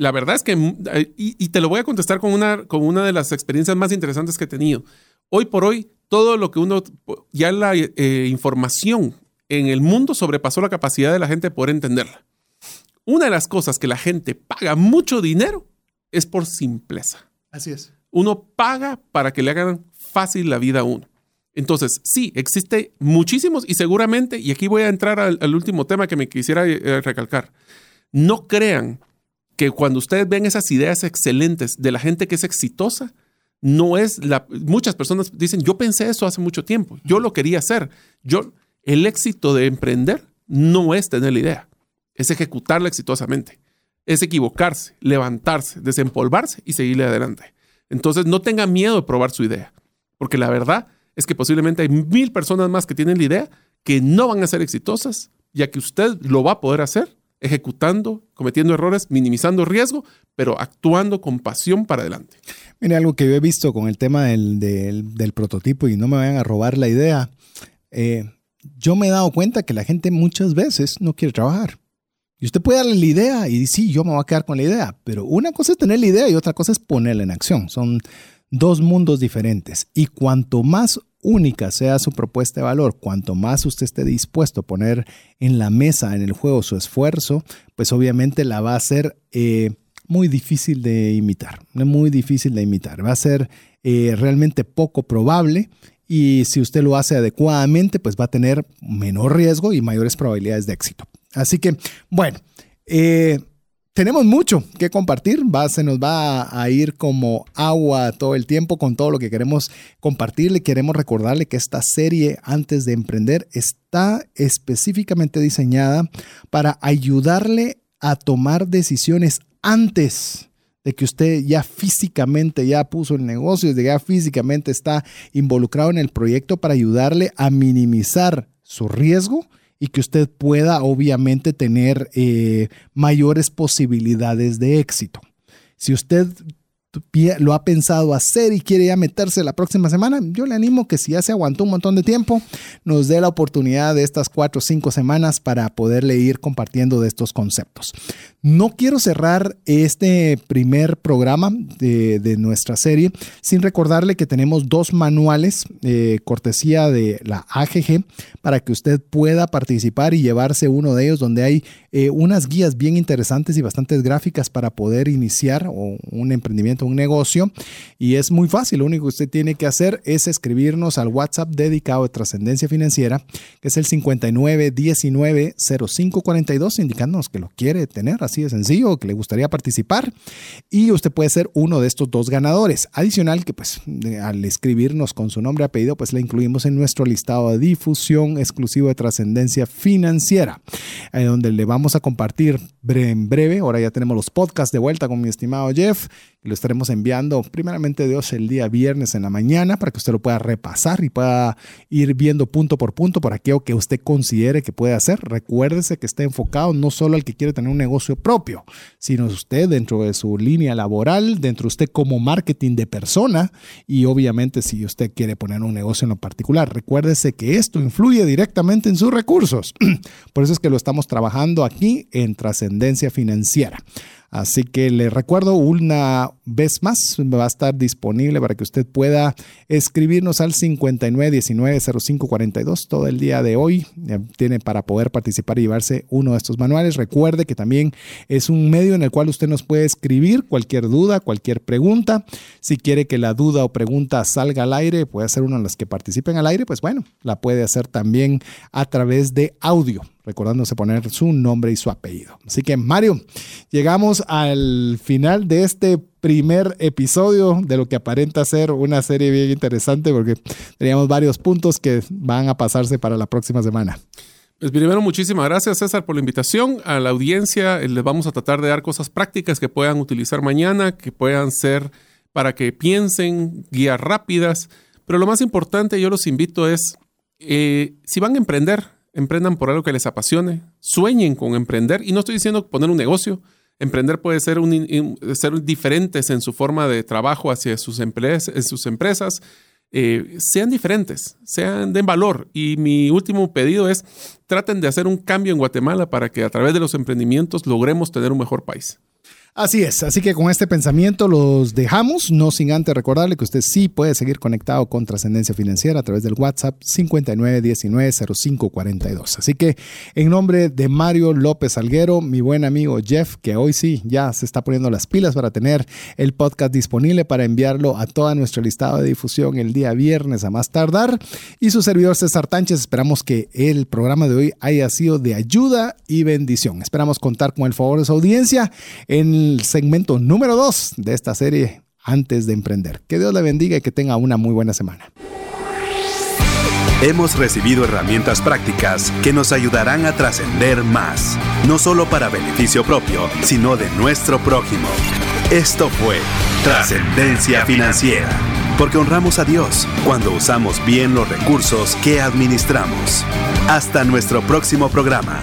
La verdad es que, eh, y, te lo voy a contestar con una, con una de las experiencias más interesantes que he tenido. Hoy por hoy, todo lo que uno, ya la eh, información en el mundo sobrepasó la capacidad de la gente de poder entenderla. Una de las cosas que la gente paga mucho dinero es por simpleza. Así es. Uno paga para que le hagan fácil la vida a uno. Entonces, sí, existe muchísimos y seguramente, y aquí voy a entrar al, último tema que me quisiera eh, recalcar, no crean que cuando ustedes ven esas ideas excelentes de la gente que es exitosa, no es la... Muchas personas dicen, yo pensé eso hace mucho tiempo, yo lo quería hacer. Yo, el éxito de emprender no es tener la idea, es ejecutarla exitosamente, es equivocarse, levantarse, desempolvarse y seguirle adelante. Entonces, no tenga miedo de probar su idea, porque la verdad es que posiblemente hay mil personas más que tienen la idea que no van a ser exitosas, ya que usted lo va a poder hacer ejecutando, cometiendo errores, minimizando riesgo, pero actuando con pasión para adelante. Mire, algo que yo he visto con el tema del, prototipo y no me vayan a robar la idea, eh, yo me he dado cuenta que la gente muchas veces no quiere trabajar. Y usted puede darle la idea y sí, yo me voy a quedar con la idea, pero una cosa es tener la idea y otra cosa es ponerla en acción. Son dos mundos diferentes. Y cuanto más única sea su propuesta de valor, cuanto más usted esté dispuesto a poner en la mesa, en el juego, su esfuerzo, pues obviamente la va a ser eh, muy difícil de imitar, muy difícil de imitar. Va a ser eh, realmente poco probable y si usted lo hace adecuadamente, pues va a tener menor riesgo y mayores probabilidades de éxito. Así que, bueno, eh, tenemos mucho que compartir, va, se nos va a ir como agua todo el tiempo con todo lo que queremos compartirle. Queremos recordarle que esta serie antes de emprender está específicamente diseñada para ayudarle a tomar decisiones antes de que usted ya físicamente ya puso el negocio, de que ya físicamente está involucrado en el proyecto para ayudarle a minimizar su riesgo y que usted pueda obviamente tener eh, mayores posibilidades de éxito. Si usted lo ha pensado hacer y quiere ya meterse la próxima semana, yo le animo que si ya se aguantó un montón de tiempo, nos dé la oportunidad de estas cuatro o cinco semanas para poderle ir compartiendo de estos conceptos. No quiero cerrar este primer programa de, nuestra serie sin recordarle que tenemos dos manuales eh, cortesía de la AGG para que usted pueda participar y llevarse uno de ellos donde hay eh, unas guías bien interesantes y bastantes gráficas para poder iniciar un emprendimiento, un negocio. Y es muy fácil, lo único que usted tiene que hacer es escribirnos al WhatsApp dedicado de trascendencia financiera, que es el 59190542, indicándonos que lo quiere tener así de sencillo, que le gustaría participar y usted puede ser uno de estos dos ganadores. Adicional que pues al escribirnos con su nombre y apellido pues le incluimos en nuestro listado de difusión exclusivo de trascendencia financiera, donde le vamos a compartir en breve, ahora ya tenemos los podcasts de vuelta con mi estimado Jeff, lo estaremos enviando primeramente Dios el día viernes en la mañana para que usted lo pueda repasar y pueda ir viendo punto por punto por aquello que usted considere que puede hacer. Recuérdese que está enfocado no solo al que quiere tener un negocio propio, sino usted dentro de su línea laboral, dentro de usted como marketing de persona y obviamente si usted quiere poner un negocio en lo particular. Recuérdese que esto influye directamente en sus recursos. Por eso es que lo estamos trabajando aquí en trascendencia financiera. Así que le recuerdo una vez más, va a estar disponible para que usted pueda escribirnos al 59190542 todo el día de hoy. Tiene para poder participar y llevarse uno de estos manuales. Recuerde que también es un medio en el cual usted nos puede escribir cualquier duda, cualquier pregunta. Si quiere que la duda o pregunta salga al aire, puede ser uno de los que participen al aire, pues bueno, la puede hacer también a través de audio recordándose poner su nombre y su apellido. Así que Mario, llegamos al final de este primer episodio de lo que aparenta ser una serie bien interesante porque teníamos varios puntos que van a pasarse para la próxima semana. Pues primero, muchísimas gracias César por la invitación. A la audiencia eh, les vamos a tratar de dar cosas prácticas que puedan utilizar mañana, que puedan ser para que piensen, guías rápidas. Pero lo más importante, yo los invito es, eh, si van a emprender, emprendan por algo que les apasione, sueñen con emprender. Y no estoy diciendo poner un negocio. Emprender puede ser, un, ser diferentes en su forma de trabajo hacia sus, en sus empresas. Eh, sean diferentes, sean den valor. Y mi último pedido es traten de hacer un cambio en Guatemala para que a través de los emprendimientos logremos tener un mejor país. Así es, así que con este pensamiento los dejamos, no sin antes recordarle que usted sí puede seguir conectado con Trascendencia Financiera a través del WhatsApp 59190542. Así que en nombre de Mario López Alguero, mi buen amigo Jeff, que hoy sí ya se está poniendo las pilas para tener el podcast disponible para enviarlo a toda nuestro listado de difusión el día viernes a más tardar, y su servidor César Tánchez, esperamos que el programa de hoy haya sido de ayuda y bendición. Esperamos contar con el favor de su audiencia en segmento número 2 de esta serie antes de emprender. Que Dios le bendiga y que tenga una muy buena semana. Hemos recibido herramientas prácticas que nos ayudarán a trascender más, no solo para beneficio propio, sino de nuestro prójimo. Esto fue Trascendencia Financiera, porque honramos a Dios cuando usamos bien los recursos que administramos. Hasta nuestro próximo programa.